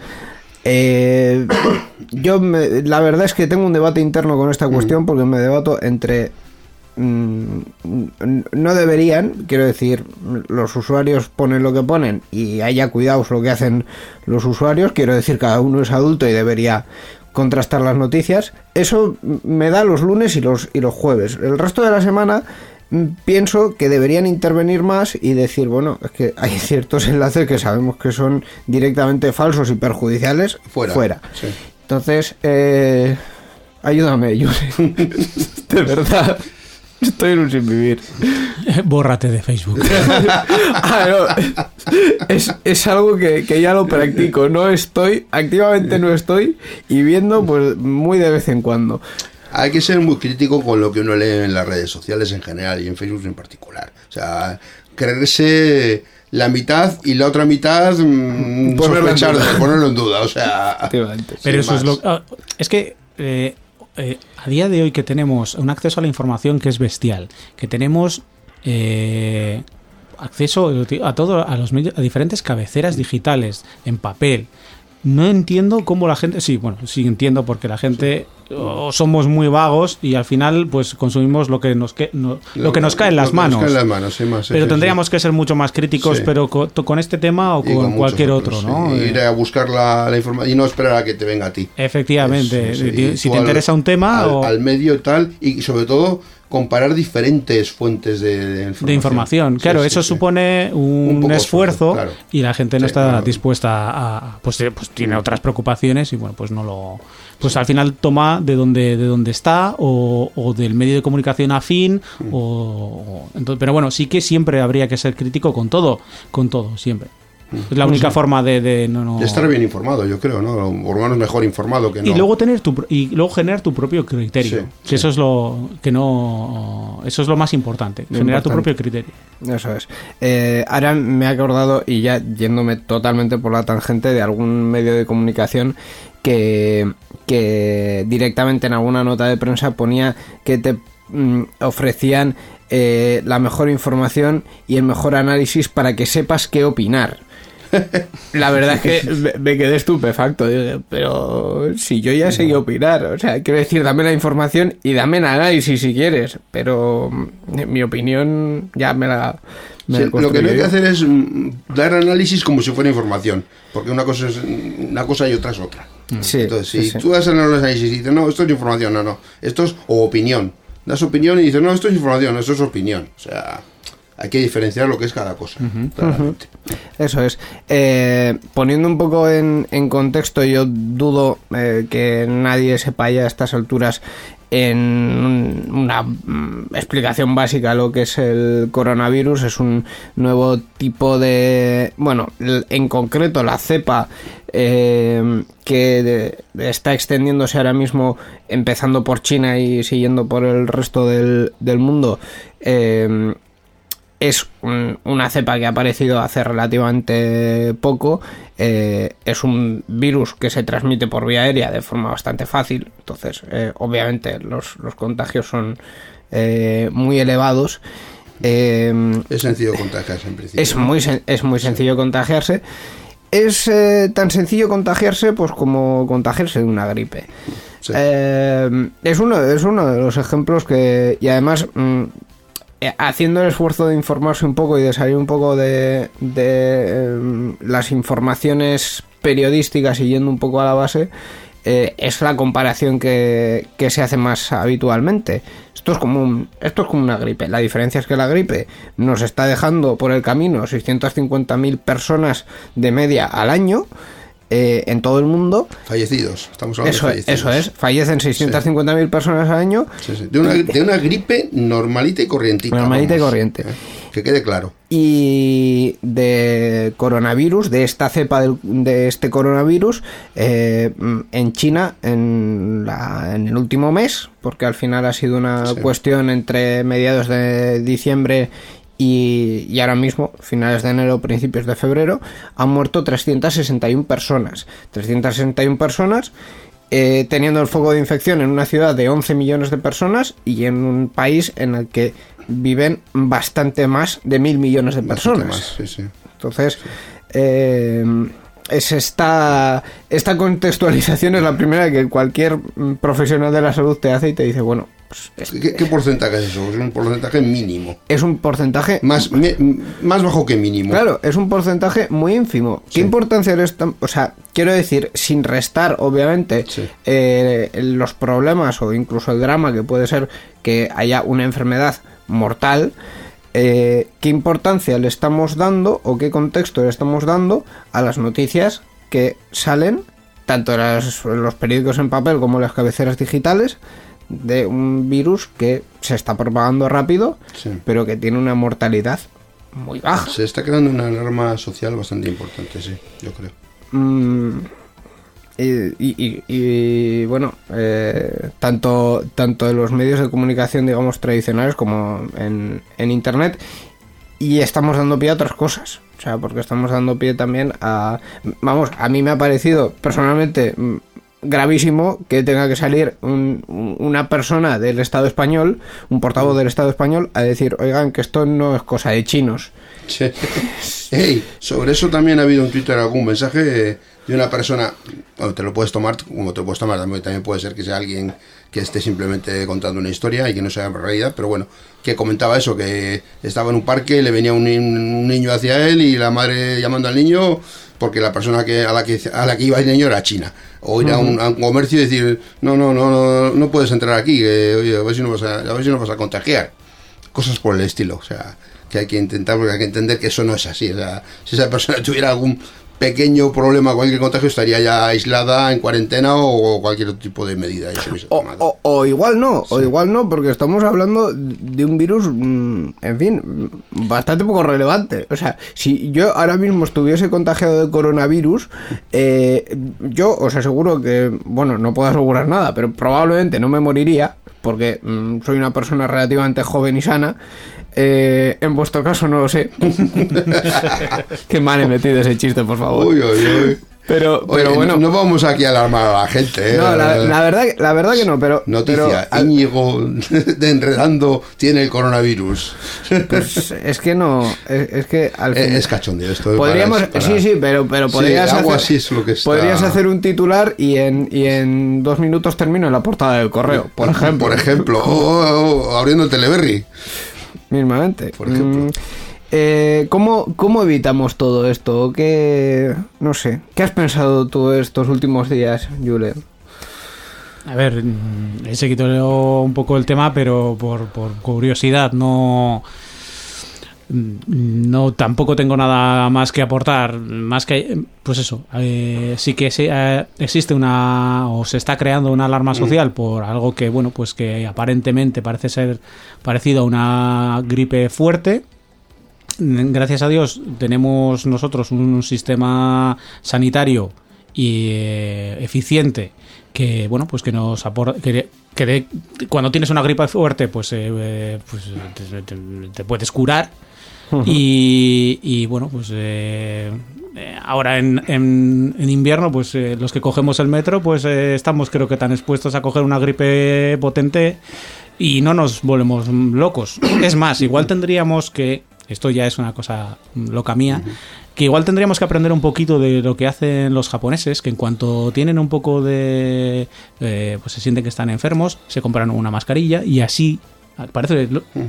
Eh, yo me- la verdad es que tengo un debate interno con esta cuestión porque me debato entre mm, no deberían, quiero decir, los usuarios ponen lo que ponen y haya cuidados lo que hacen los usuarios, quiero decir, cada uno es adulto y debería contrastar las noticias. Eso me da los lunes y los, y los jueves. El resto de la semana mm, pienso que deberían intervenir más y decir, bueno, es que hay ciertos enlaces que sabemos que son directamente falsos y perjudiciales Fuera, sí. Entonces, eh, ayúdame, yo de verdad. Estoy en un sin vivir. Bórrate de Facebook. Ah, no. es, es algo que, que ya lo practico. No estoy, activamente no estoy y viendo pues muy de vez en cuando. Hay que ser muy crítico con lo que uno lee en las redes sociales en general y en Facebook en particular. O sea, creerse la mitad y la otra mitad mm, Ponerlo en duda. de- ponerlo en duda. O sea. Pero eso es lo. ah, es que. eh, eh, a día de hoy que tenemos un acceso a la información que es bestial, que tenemos eh, acceso a todo, a los medios, a diferentes cabeceras digitales en papel. No entiendo cómo la gente, sí, bueno, sí entiendo porque la gente o somos muy vagos y al final pues consumimos lo que nos que, no- lo, que nos cae en las manos. Nos cae en las manos, sin más, sí, pero sí, tendríamos que ser mucho más críticos, pero con, con este tema o con, cualquier otros, otro, ¿no? Eh, Ir a buscar la, la información y no esperar a que te venga a ti. Efectivamente, sí. si- te al- interesa un tema al, o al medio y tal y sobre todo comparar diferentes fuentes de, de información. de información. Claro, sí, eso sí. supone un, esfuerzo claro. y la gente no está claro. dispuesta a, pues, eh, pues tiene otras preocupaciones y bueno, pues no lo pues al final toma de donde de donde está o, o del medio de comunicación afín Mm. o, o- entonces, pero bueno, sí que siempre habría que ser crítico con todo, con todo, siempre. Es la única forma de, de no, no- Mm. De estar bien informado, yo creo, ¿no? Por lo menos mejor informado que no. y luego tener tu pro- y luego generar tu propio criterio Sí, que sí. eso es lo que no eso es lo más importante Lo generar tu propio criterio Eso es. Eh, ahora me he acordado, y ya yéndome totalmente por la tangente, de algún medio de comunicación que, que directamente en alguna nota de prensa ponía que te mm, ofrecían eh, la mejor información y el mejor análisis para que sepas qué opinar. La verdad es que me, me quedé estupefacto, digo, pero si yo ya sé qué opinar, o sea, quiero decir, dame la información y dame el análisis si quieres, pero mm, mi opinión ya me la... me Sí, la lo que no hay que hacer es mm, dar análisis como si fuera información, porque una cosa es una cosa y otra es otra. Sí, Entonces, si sí. tú das el análisis y dices, no, esto es información, no, no, esto es o opinión. Das opinión y dices, no, esto es información, esto es opinión. O sea, hay que diferenciar lo que es cada cosa. Eso es. Eh, poniendo un poco en, en contexto, yo dudo eh, que nadie sepa ya a estas alturas en un- una mm, explicación básica lo que es el coronavirus. Es un nuevo tipo de... Bueno, en concreto la cepa eh, que de- está extendiéndose ahora mismo, empezando por China y siguiendo por el resto del, del mundo. eh, es un- una cepa que ha aparecido hace relativamente poco. eh, es un virus que se transmite por vía aérea de forma bastante fácil. Entonces, eh, obviamente, los, los contagios son eh, muy elevados. Eh, Es sencillo contagiarse en principio. es muy, es muy sencillo contagiarse. Es eh, tan sencillo contagiarse pues como contagiarse de una gripe. Sí. Eh, es, uno, es uno de los ejemplos que... Y además, mm, eh, haciendo el esfuerzo de informarse un poco y de salir un poco de, de, em, las informaciones periodísticas y yendo un poco a la base, eh, es la comparación que, que se hace más habitualmente. Esto es, como esto es como una gripe. La diferencia es que la gripe nos está dejando por el camino 650.000 personas de media al año eh, en todo el mundo. Fallecidos, estamos hablando Eso, de fallecidos. eso es, fallecen 650.000 personas al año Sí, sí. De, una, de una gripe normalita y corrientita. Normalita y corriente. ¿Eh? Que quede claro. y de coronavirus, de esta cepa del- de este coronavirus eh, en China en, la- en el último mes, porque al final ha sido una Sí. cuestión entre mediados de diciembre y, y ahora mismo, finales de enero, principios de febrero, han muerto 361 personas. 361 personas eh, teniendo el foco de infección en una ciudad de 11 millones de personas y en un país en el que viven bastante más de mil millones de personas. más, sí, sí. Entonces, eh, es esta, esta contextualización es la primera que cualquier mm, profesional de la salud te hace y te dice, bueno, ¿Qué, qué porcentaje es eso? Es un porcentaje mínimo. es un porcentaje... Más, me- más bajo que mínimo. Claro, es un porcentaje muy ínfimo. ¿Qué Sí. importancia le está? O sea, quiero decir, sin restar, obviamente, Sí. eh, los problemas o incluso el drama que puede ser que haya una enfermedad mortal, eh, ¿qué importancia le estamos dando o qué contexto le estamos dando a las noticias que salen, tanto en los periódicos en papel como en las cabeceras digitales, de un virus que se está propagando rápido, Sí. pero que tiene una mortalidad muy baja? Se está creando una alarma social bastante importante, sí, yo creo. Mm, y, y- y- y, bueno, eh, tanto, tanto en los medios de comunicación, digamos, tradicionales como en, en Internet, y estamos dando pie a otras cosas. O sea, porque estamos dando pie también a... Vamos, a mí me ha parecido personalmente mm, gravísimo que tenga que salir un- un- una persona del Estado español, un portavoz del Estado español, a decir, oigan, que esto no es cosa de chinos. Sí. Sobre eso también ha habido en Twitter algún mensaje de una persona, te lo puedes tomar como te lo puedes tomar, también, también puede ser que sea alguien que esté simplemente contando una historia y que no sea realidad, pero bueno, que comentaba eso, que estaba en un parque, le venía un, un niño hacia él y la madre llamando al niño porque la persona que a la que a la que iba el niño era china o ir a, un, a un comercio y decir no no no no no puedes entrar aquí que, oye, a ver si no vas a, a ver si no vas a contagiar cosas por el estilo. O sea, que hay que intentar, porque hay que entender que eso no es así. O sea, si esa persona tuviera algún pequeño problema, cualquier contagio, estaría ya aislada, en cuarentena o cualquier otro tipo de medida. y se hubiese O, o- o igual no, o igual no, porque estamos hablando de un virus, mm, en fin, bastante poco relevante. O sea, si yo ahora mismo estuviese contagiado de coronavirus, eh, yo os aseguro que, bueno, no puedo asegurar nada, pero probablemente no me moriría, porque mm, soy una persona relativamente joven y sana. Eh, en vuestro caso no lo sé. Qué mal he metido ese chiste, por favor. Uy, uy, uy. Pero, Oye, pero bueno. no vamos aquí a alarmar a la gente. ¿eh? No, la, la verdad, que- la verdad que no, pero. Noticia, pero Íñigo de Enredando tiene el coronavirus. Pues es que no, es, es que al es, final... es cachondeo esto. ¿eh? Podríamos, para- para- sí, sí, pero, pero podrías, hacer, así es lo que está- podrías hacer un titular y en, y en dos minutos termino en la portada del correo, por ejemplo. Por ejemplo, o, o- o abriendo el Teleberry. Mismamente. Por ejemplo. Mm, eh, ¿cómo, ¿Cómo evitamos todo esto? ¿Qué, no sé, ¿qué has pensado tú estos últimos días, Julen? A ver, mm, he seguido un poco el tema, pero por, por curiosidad, no. mm, No, tampoco tengo nada más que aportar. Más que, pues eso, eh, sí que sí, eh, existe una, o se está creando una alarma social por algo que, bueno, pues que aparentemente parece ser parecido a una gripe fuerte. Gracias a Dios tenemos nosotros un sistema sanitario y eh, eficiente que bueno pues que nos aporta que, que de- cuando tienes una gripe fuerte pues, eh, eh, pues te, te- te puedes curar. Y, y, bueno pues eh, eh, ahora en, en- en invierno pues eh, los que cogemos el metro pues estamos creo que tan expuestos a coger una gripe potente y no nos volvemos locos. Es más igual tendríamos que esto ya es una cosa loca mía que igual tendríamos que aprender un poquito de lo que hacen los japoneses, que en cuanto tienen un poco de... eh, pues se sienten que están enfermos, se compran una mascarilla y así, parece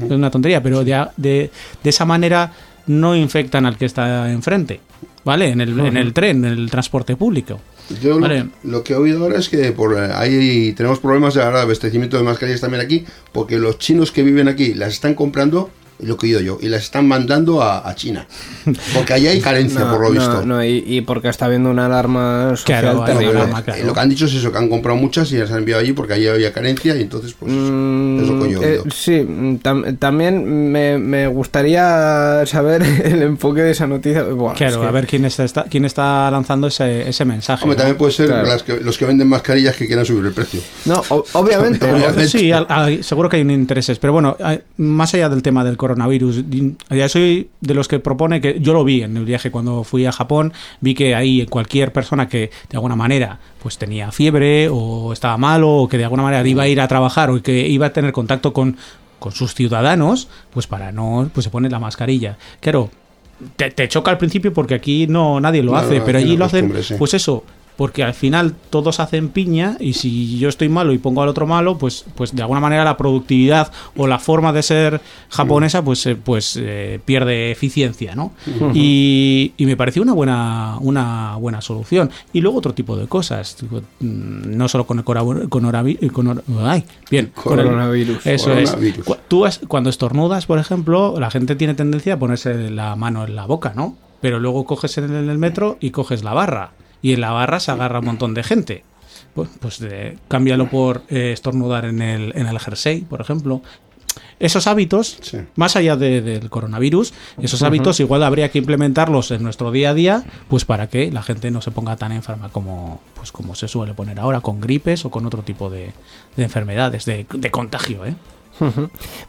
una tontería, pero de, de, de esa manera no infectan al que está enfrente, ¿vale? En el, en el tren, en el transporte público. Yo lo- Vale. lo, que he oído ahora es que por eh, ahí tenemos problemas de ahora de abastecimiento de mascarillas también aquí, porque los chinos que viven aquí las están comprando lo que he oído yo, y las están mandando a, a China. Porque ahí hay carencia, No, por lo no, visto. no, y, y porque está habiendo una alarma social Claro, terrible. Pero, alarma, eh, claro. Lo que han dicho es eso, que han comprado muchas y las han enviado allí porque allí había carencia y entonces pues Mm, es lo que yo he eh, oído. sí, mm, tam- también me, me gustaría saber el enfoque de esa noticia. Buah, Claro, es que- a ver quién está, quién está lanzando ese, ese mensaje. Hombre, ¿no? también puede ser Claro. las que- los que venden mascarillas que quieran subir el precio. No, obviamente. Obviamente. Sí, al- al- seguro que hay un intereses. Pero bueno, más allá del tema del coronavirus, di- ya soy de los que propone que yo lo vi en el viaje cuando fui a Japón, vi que ahí cualquier persona que de alguna manera pues tenía fiebre o estaba malo o que de alguna manera iba a ir a trabajar o que iba a tener contacto con, con sus ciudadanos, pues para no, pues se pone la mascarilla. Claro, te, te choca al principio porque aquí no nadie lo hace, pero allí lo hacen, sí. pues eso, porque al final todos hacen piña y si yo estoy malo y pongo al otro malo, pues, pues de alguna manera la productividad o la forma de ser japonesa pues, eh, pues eh, pierde eficiencia, ¿no? y, y me pareció una buena, una buena solución. Y luego otro tipo de cosas, mm, no solo con el con oravi- con ay, bien, con el- Coronavirus. eso Coronavirus. es. Tú has- cuando estornudas, por ejemplo, la gente tiene tendencia a ponerse la mano en la boca, ¿no? Pero luego coges en el metro y coges la barra. Y en la barra se agarra un montón de gente. Pues, pues eh, cámbialo por eh, estornudar en el, en el jersey, por ejemplo. Esos hábitos, Sí. más allá de- del coronavirus, esos hábitos igual habría que implementarlos en nuestro día a día, pues para que la gente no se ponga tan enferma como, pues como se suele poner ahora, con gripes o con otro tipo de, de enfermedades, de, de contagio, ¿eh?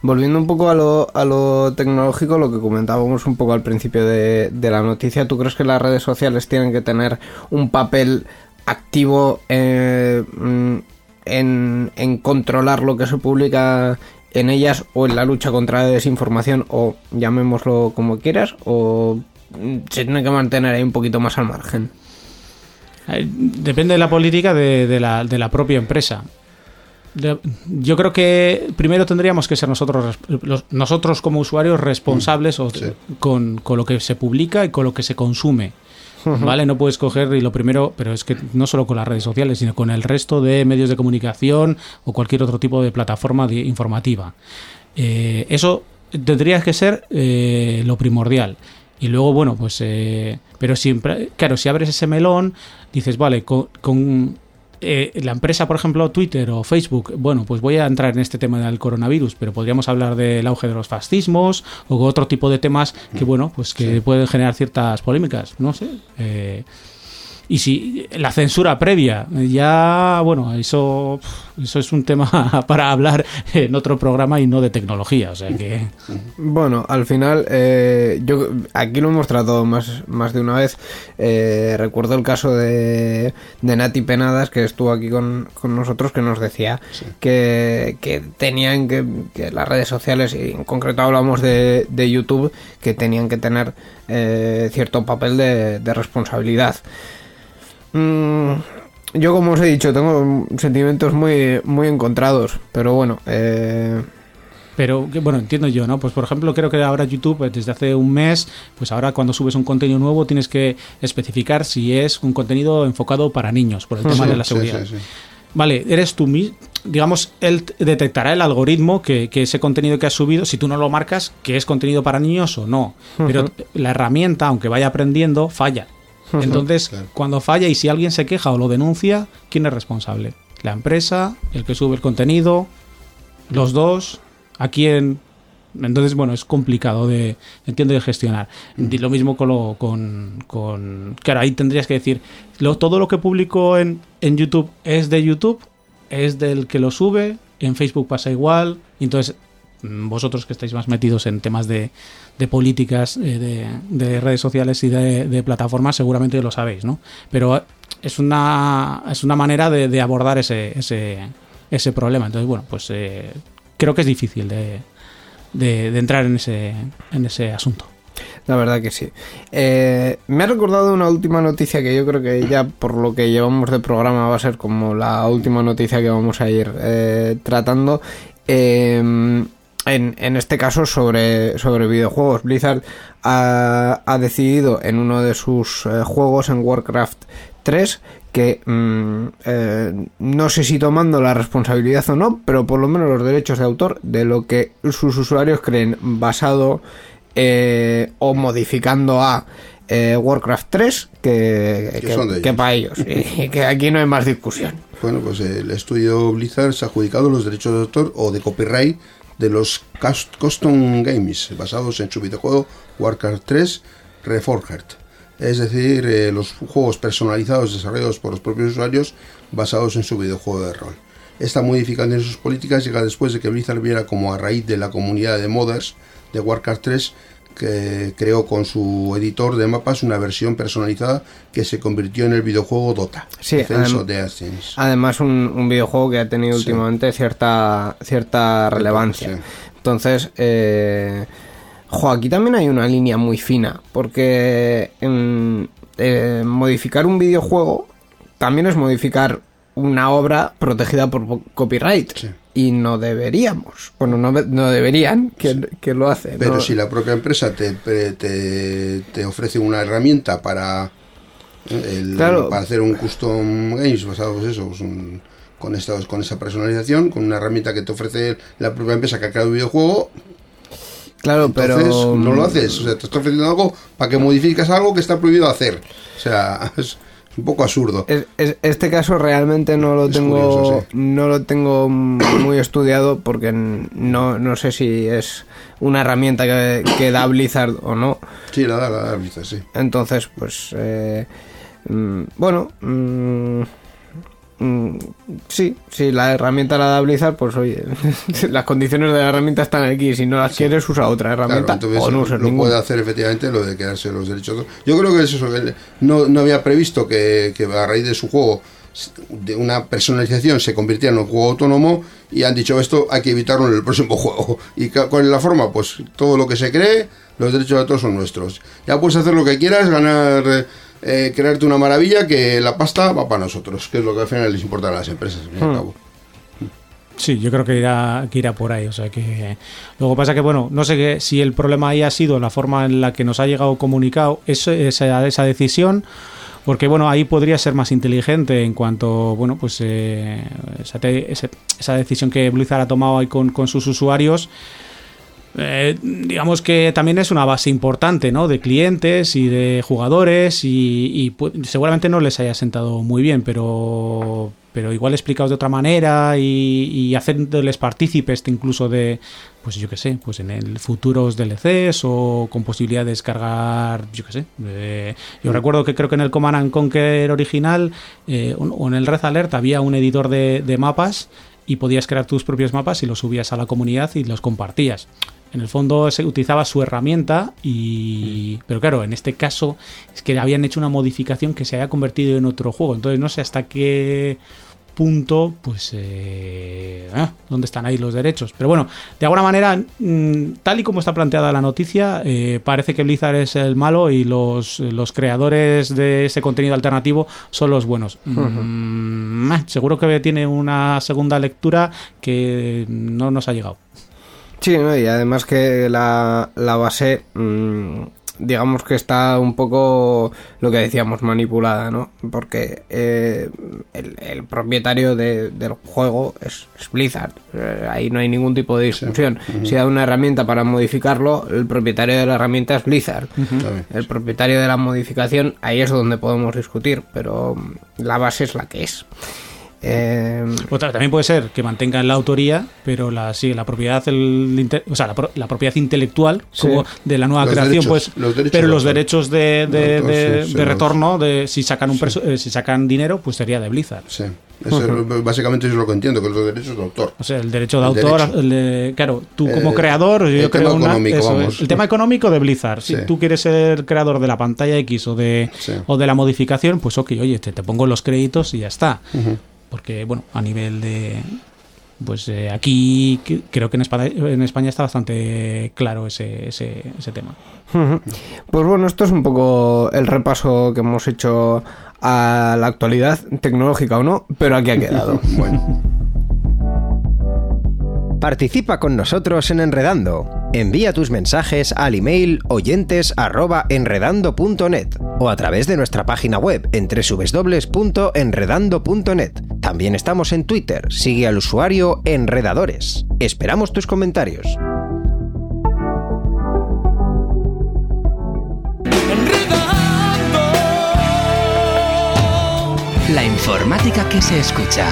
Volviendo un poco a lo, a lo tecnológico, lo que comentábamos un poco al principio de, la noticia, ¿tú crees que las redes sociales tienen que tener un papel activo eh, mm, en, en controlar lo que se publica en ellas o en la lucha contra la desinformación o llamémoslo como quieras o mm, se tiene que mantener ahí un poquito más al margen? Eh, Depende de la política de la propia empresa. Yo creo que primero tendríamos que ser nosotros, los- nosotros como usuarios responsables o- sí. con, con lo que se publica y con lo que se consume. ¿Vale? No puedes coger y lo primero, pero es que no solo con las redes sociales, sino con el resto de medios de comunicación o cualquier otro tipo de plataforma de- informativa. Eh, eso tendría que ser eh, lo primordial. Y luego, bueno, pues. eh, pero siempre. Claro, si abres ese melón, dices, vale, con. con, eh, la empresa, por ejemplo, Twitter o Facebook, bueno, pues voy a entrar en este tema del coronavirus, pero podríamos hablar del auge de los fascismos o otro tipo de temas que, bueno, pues que pueden generar ciertas polémicas, no sé. eh, y si la censura previa, ya, bueno, eso, eso es un tema para hablar en otro programa y no de tecnología, o sea que... Bueno, al final, eh, yo aquí lo hemos tratado más, más de una vez. Eh, recuerdo el caso de, de Nati Penadas, que estuvo aquí con, con nosotros, que nos decía que, que tenían que, que las redes sociales, y en concreto hablamos de, de YouTube, que tenían que tener eh, cierto papel de, de responsabilidad. Mm, yo, como os he dicho, tengo sentimientos muy, muy encontrados, pero bueno, eh, Pero bueno, entiendo yo, ¿no? Pues por ejemplo, creo que ahora YouTube, eh, desde hace un mes, pues ahora cuando subes un contenido nuevo tienes que especificar si es un contenido enfocado para niños, por el tema Sí, de la seguridad. sí, sí. Vale, eres tú mismo, digamos, él detectará el algoritmo que, que ese contenido que has subido, si tú no lo marcas, que es contenido para niños o no. Pero la herramienta, aunque vaya aprendiendo, falla. Entonces, Claro. cuando falla y si alguien se queja o lo denuncia, ¿quién es responsable? ¿La empresa? ¿El que sube el contenido? ¿Los dos? ¿A quién? Entonces, bueno, es complicado de, entiendo, de gestionar. Y lo mismo con, lo, con, con... Claro, ahí tendrías que decir, lo, todo lo que publico en, en YouTube es de YouTube, es del que lo sube, en Facebook pasa igual, y entonces mm, vosotros que estáis más metidos en temas de, de políticas eh, de, de redes sociales y de, plataformas, seguramente lo sabéis, ¿no? Pero es una, es una manera de, abordar ese, ese, ese problema. Entonces, bueno, pues eh, creo que es difícil de, entrar en ese, en ese asunto. La verdad que sí. Eh, me ha recordado una última noticia que yo creo que ya por lo que llevamos de programa va a ser como la última noticia que vamos a ir tratando. En, en este caso sobre, sobre videojuegos. Blizzard ha, ha decidido en uno de sus eh, juegos, en Warcraft 3 que mm, eh, no sé si tomando la responsabilidad o no, pero por lo menos los derechos de autor de lo que sus usuarios creen basado eh, o modificando a eh, Warcraft 3 que, Que que- que para ellos y que aquí no hay más discusión. Bueno, pues el estudio Blizzard se ha adjudicado los derechos de autor o de copyright de los cus- custom games basados en su videojuego Warcraft 3 Reforged. Es decir, eh, los juegos personalizados desarrollados por los propios usuarios basados en su videojuego de rol. Esta modificación de sus políticas llega después de que Blizzard viera como a raíz de la comunidad de modders de Warcraft 3 que creó con su editor de mapas una versión personalizada que se convirtió en el videojuego Dota. Sí, adem-. Además, un, un videojuego que ha tenido Sí. últimamente cierta, cierta relevancia. sí. Entonces, eh, jo, aquí también hay una línea muy fina, porque mm, eh, modificar un videojuego también es modificar una obra protegida por po- copyright. Sí. Y no deberíamos, bueno, no, no deberían que, que lo hacen. Pero ¿no? si la propia empresa te, te, te ofrece una herramienta para, eh, el- Claro. para hacer un custom games basados eso, pues un- con, esta, con esa personalización, con una herramienta que te ofrece la propia empresa que ha creado el videojuego, Claro, pero... no lo haces. O sea, te está ofreciendo algo para que modifiques algo que está prohibido hacer. O sea, es un poco absurdo. Es- es- este caso realmente no lo Es tengo curioso, sí. no lo tengo muy estudiado porque no, no sé si es una herramienta que, que da Blizzard o no Sí, la da, la da Blizzard, sí. entonces pues eh, mm, bueno mm, mm, sí si la herramienta la da Blizzard pues oye las condiciones de la herramienta están aquí si no las quieres usa otra herramienta o no usas lo ninguna puede hacer efectivamente lo de quedarse los derechos. de- Yo creo que es eso, no, no había previsto que, que a raíz de su juego de una personalización se convirtiera en un juego autónomo y han dicho esto hay que evitarlo en el próximo juego. ¿Y cuál es la forma? Pues todo lo que se cree, los derechos de autor son nuestros. Ya puedes hacer lo que quieras, ganar, eh, crearte una maravilla que la pasta va para nosotros, que es lo que al final les importa a las empresas. al fin y al cabo. Sí, yo creo que irá, que irá por ahí. O sea que. Luego pasa que, bueno, no sé que, si el problema ahí ha sido la forma en la que nos ha llegado comunicado eso- esa, esa decisión. Porque, bueno, ahí podría ser más inteligente en cuanto, bueno, pues eh, esa, esa decisión que Blizzard ha tomado ahí con, con sus usuarios. Eh, digamos que también es una base importante, ¿no? De clientes y de jugadores y, y pu- seguramente no les haya sentado muy bien, pero pero igual explicados de otra manera y, y haciéndoles partícipes incluso de, pues yo qué sé, pues en el futuros DLCs o con posibilidad de descargar, yo qué sé. eh, yo recuerdo que creo que en el Command and Conquer original eh, o en el Red Alert había un editor de mapas y podías crear tus propios mapas y los subías a la comunidad y los compartías. En el fondo se utilizaba su herramienta y... Pero claro, en este caso es que habían hecho una modificación que se había convertido en otro juego. Entonces no sé hasta qué punto, pues... Eh, ah, ¿Dónde están ahí los derechos? Pero bueno, de alguna manera, mm, tal y como está planteada la noticia, eh, parece que Blizzard es el malo y los, los creadores de ese contenido alternativo son los buenos. Mm, ah, seguro que tiene una segunda lectura que no nos ha llegado. Sí, ¿no? y además que la, la base, mm, digamos que está un poco lo que decíamos, manipulada, ¿no? Porque eh, el, el propietario de- del juego es, es Blizzard. Eh, ahí no hay ningún tipo de discusión. Si da una herramienta para modificarlo, el propietario de la herramienta es Blizzard. El propietario de la modificación, ahí es donde podemos discutir, pero mm, la base es la que es. Eh, Otra, también puede ser que mantengan la autoría, pero la sí, la propiedad, el, o sea, la, pro- la propiedad intelectual Sí. como de la nueva Los creación, derechos, pues, los derechos pero los derechos de, de, sí, sí, retorno, de si sacan un perso- eh, si sacan dinero, pues sería de Blizzard. Sí. Eso es- básicamente eso es lo que entiendo, que los derechos de autor. O sea, el derecho de El autor, derecho. el de- claro, tú como Eh, creador, yo el creo tema una- económico, eso vamos. el tema económico de Blizzard. Si Sí. tú quieres ser creador de la pantalla X o de, Sí. o de la modificación, pues ok, oye, te, te pongo los créditos y ya está. Porque, bueno, a nivel de. Pues eh, aquí creo que en España, en España está bastante claro ese, ese, ese tema. Pues bueno, esto es un poco el repaso que hemos hecho a la actualidad, tecnológica o no, pero aquí ha quedado. Bueno. Participa con nosotros en Enredando. Envía tus mensajes al email oyentes@enredando.net o a través de nuestra página web en www.enredando.net. También estamos en Twitter. Sigue al usuario Enredadores. Esperamos tus comentarios. La informática que se escucha.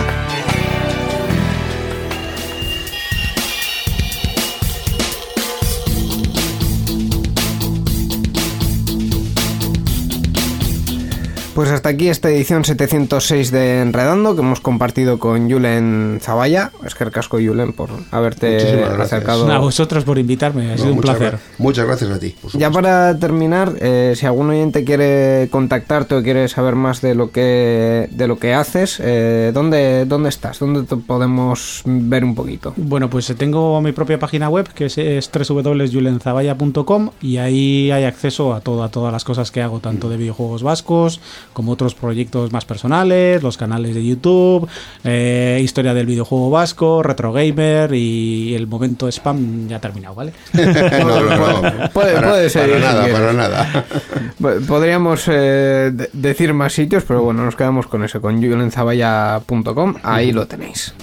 Pues hasta aquí esta edición 706 de Enredando que hemos compartido con Julen Zavalla. Es que el casco Julen por haberte acercado. A vosotros por invitarme, ha No, sido un muchas placer. gra- Muchas gracias a ti. Ya para terminar, eh, si algún oyente quiere contactarte o quiere saber más de lo que de lo que haces, eh, ¿dónde, ¿dónde estás? ¿Dónde te podemos ver un poquito? Bueno, pues tengo mi propia página web que es, es www.julenzaballa.com y ahí hay acceso a, todo, a todas las cosas que hago, tanto de videojuegos vascos como otros proyectos más personales, los canales de YouTube, eh, historia del videojuego vasco, retro gamer y el momento spam ya ha terminado, ¿vale? no, no, no. Puede- para, puede ser, para nada, para nada. Podríamos eh, de- decir más sitios, pero bueno, nos quedamos con eso, con julenzavalla.com, ahí lo tenéis.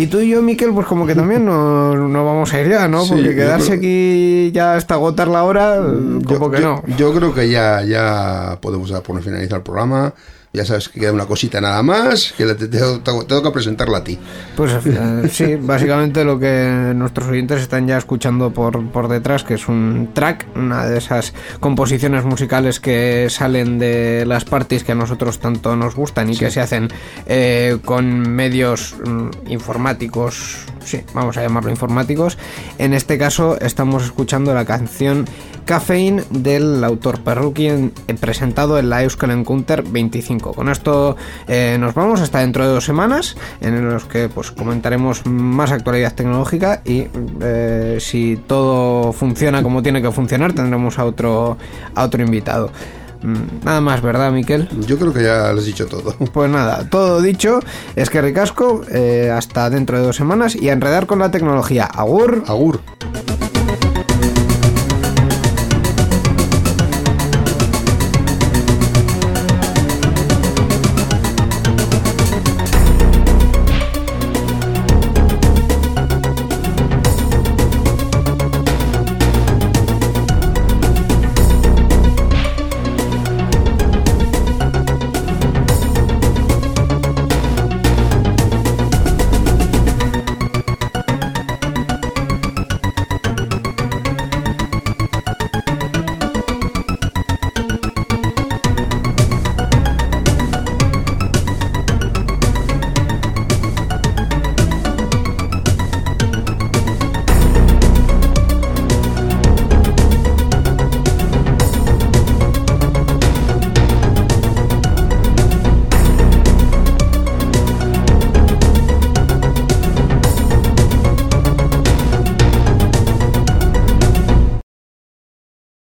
Y tú y yo, Miquel, pues como que también no, no vamos a ir ya, ¿no? Sí, Porque quedarse creo- aquí ya hasta agotar la hora, como Yo, que yo- no. yo creo que ya, ya podemos por finalizar el programa. Ya sabes que queda una cosita nada más, que te- tengo que presentarla a ti. Pues eh, sí, básicamente lo que nuestros oyentes están ya escuchando por, por detrás, que es un track, una de esas composiciones musicales que salen de las parties que a nosotros tanto nos gustan y que se hacen eh, con medios mm, informáticos, sí, vamos a llamarlo informáticos. En este caso estamos escuchando la canción Caffeine del autor Perruqui en- eh, presentado en la Euskal Encounter 25. Con esto eh, nos vamos hasta dentro de dos semanas en los que pues comentaremos más actualidad tecnológica y eh, si todo funciona como tiene que funcionar tendremos a otro a otro invitado. Mm, Nada más, ¿verdad, Miquel? Yo creo que ya lo has dicho todo. Pues nada, todo dicho, es que ricasco, eh, hasta dentro de dos semanas y a enredar con la tecnología. Agur. Agur.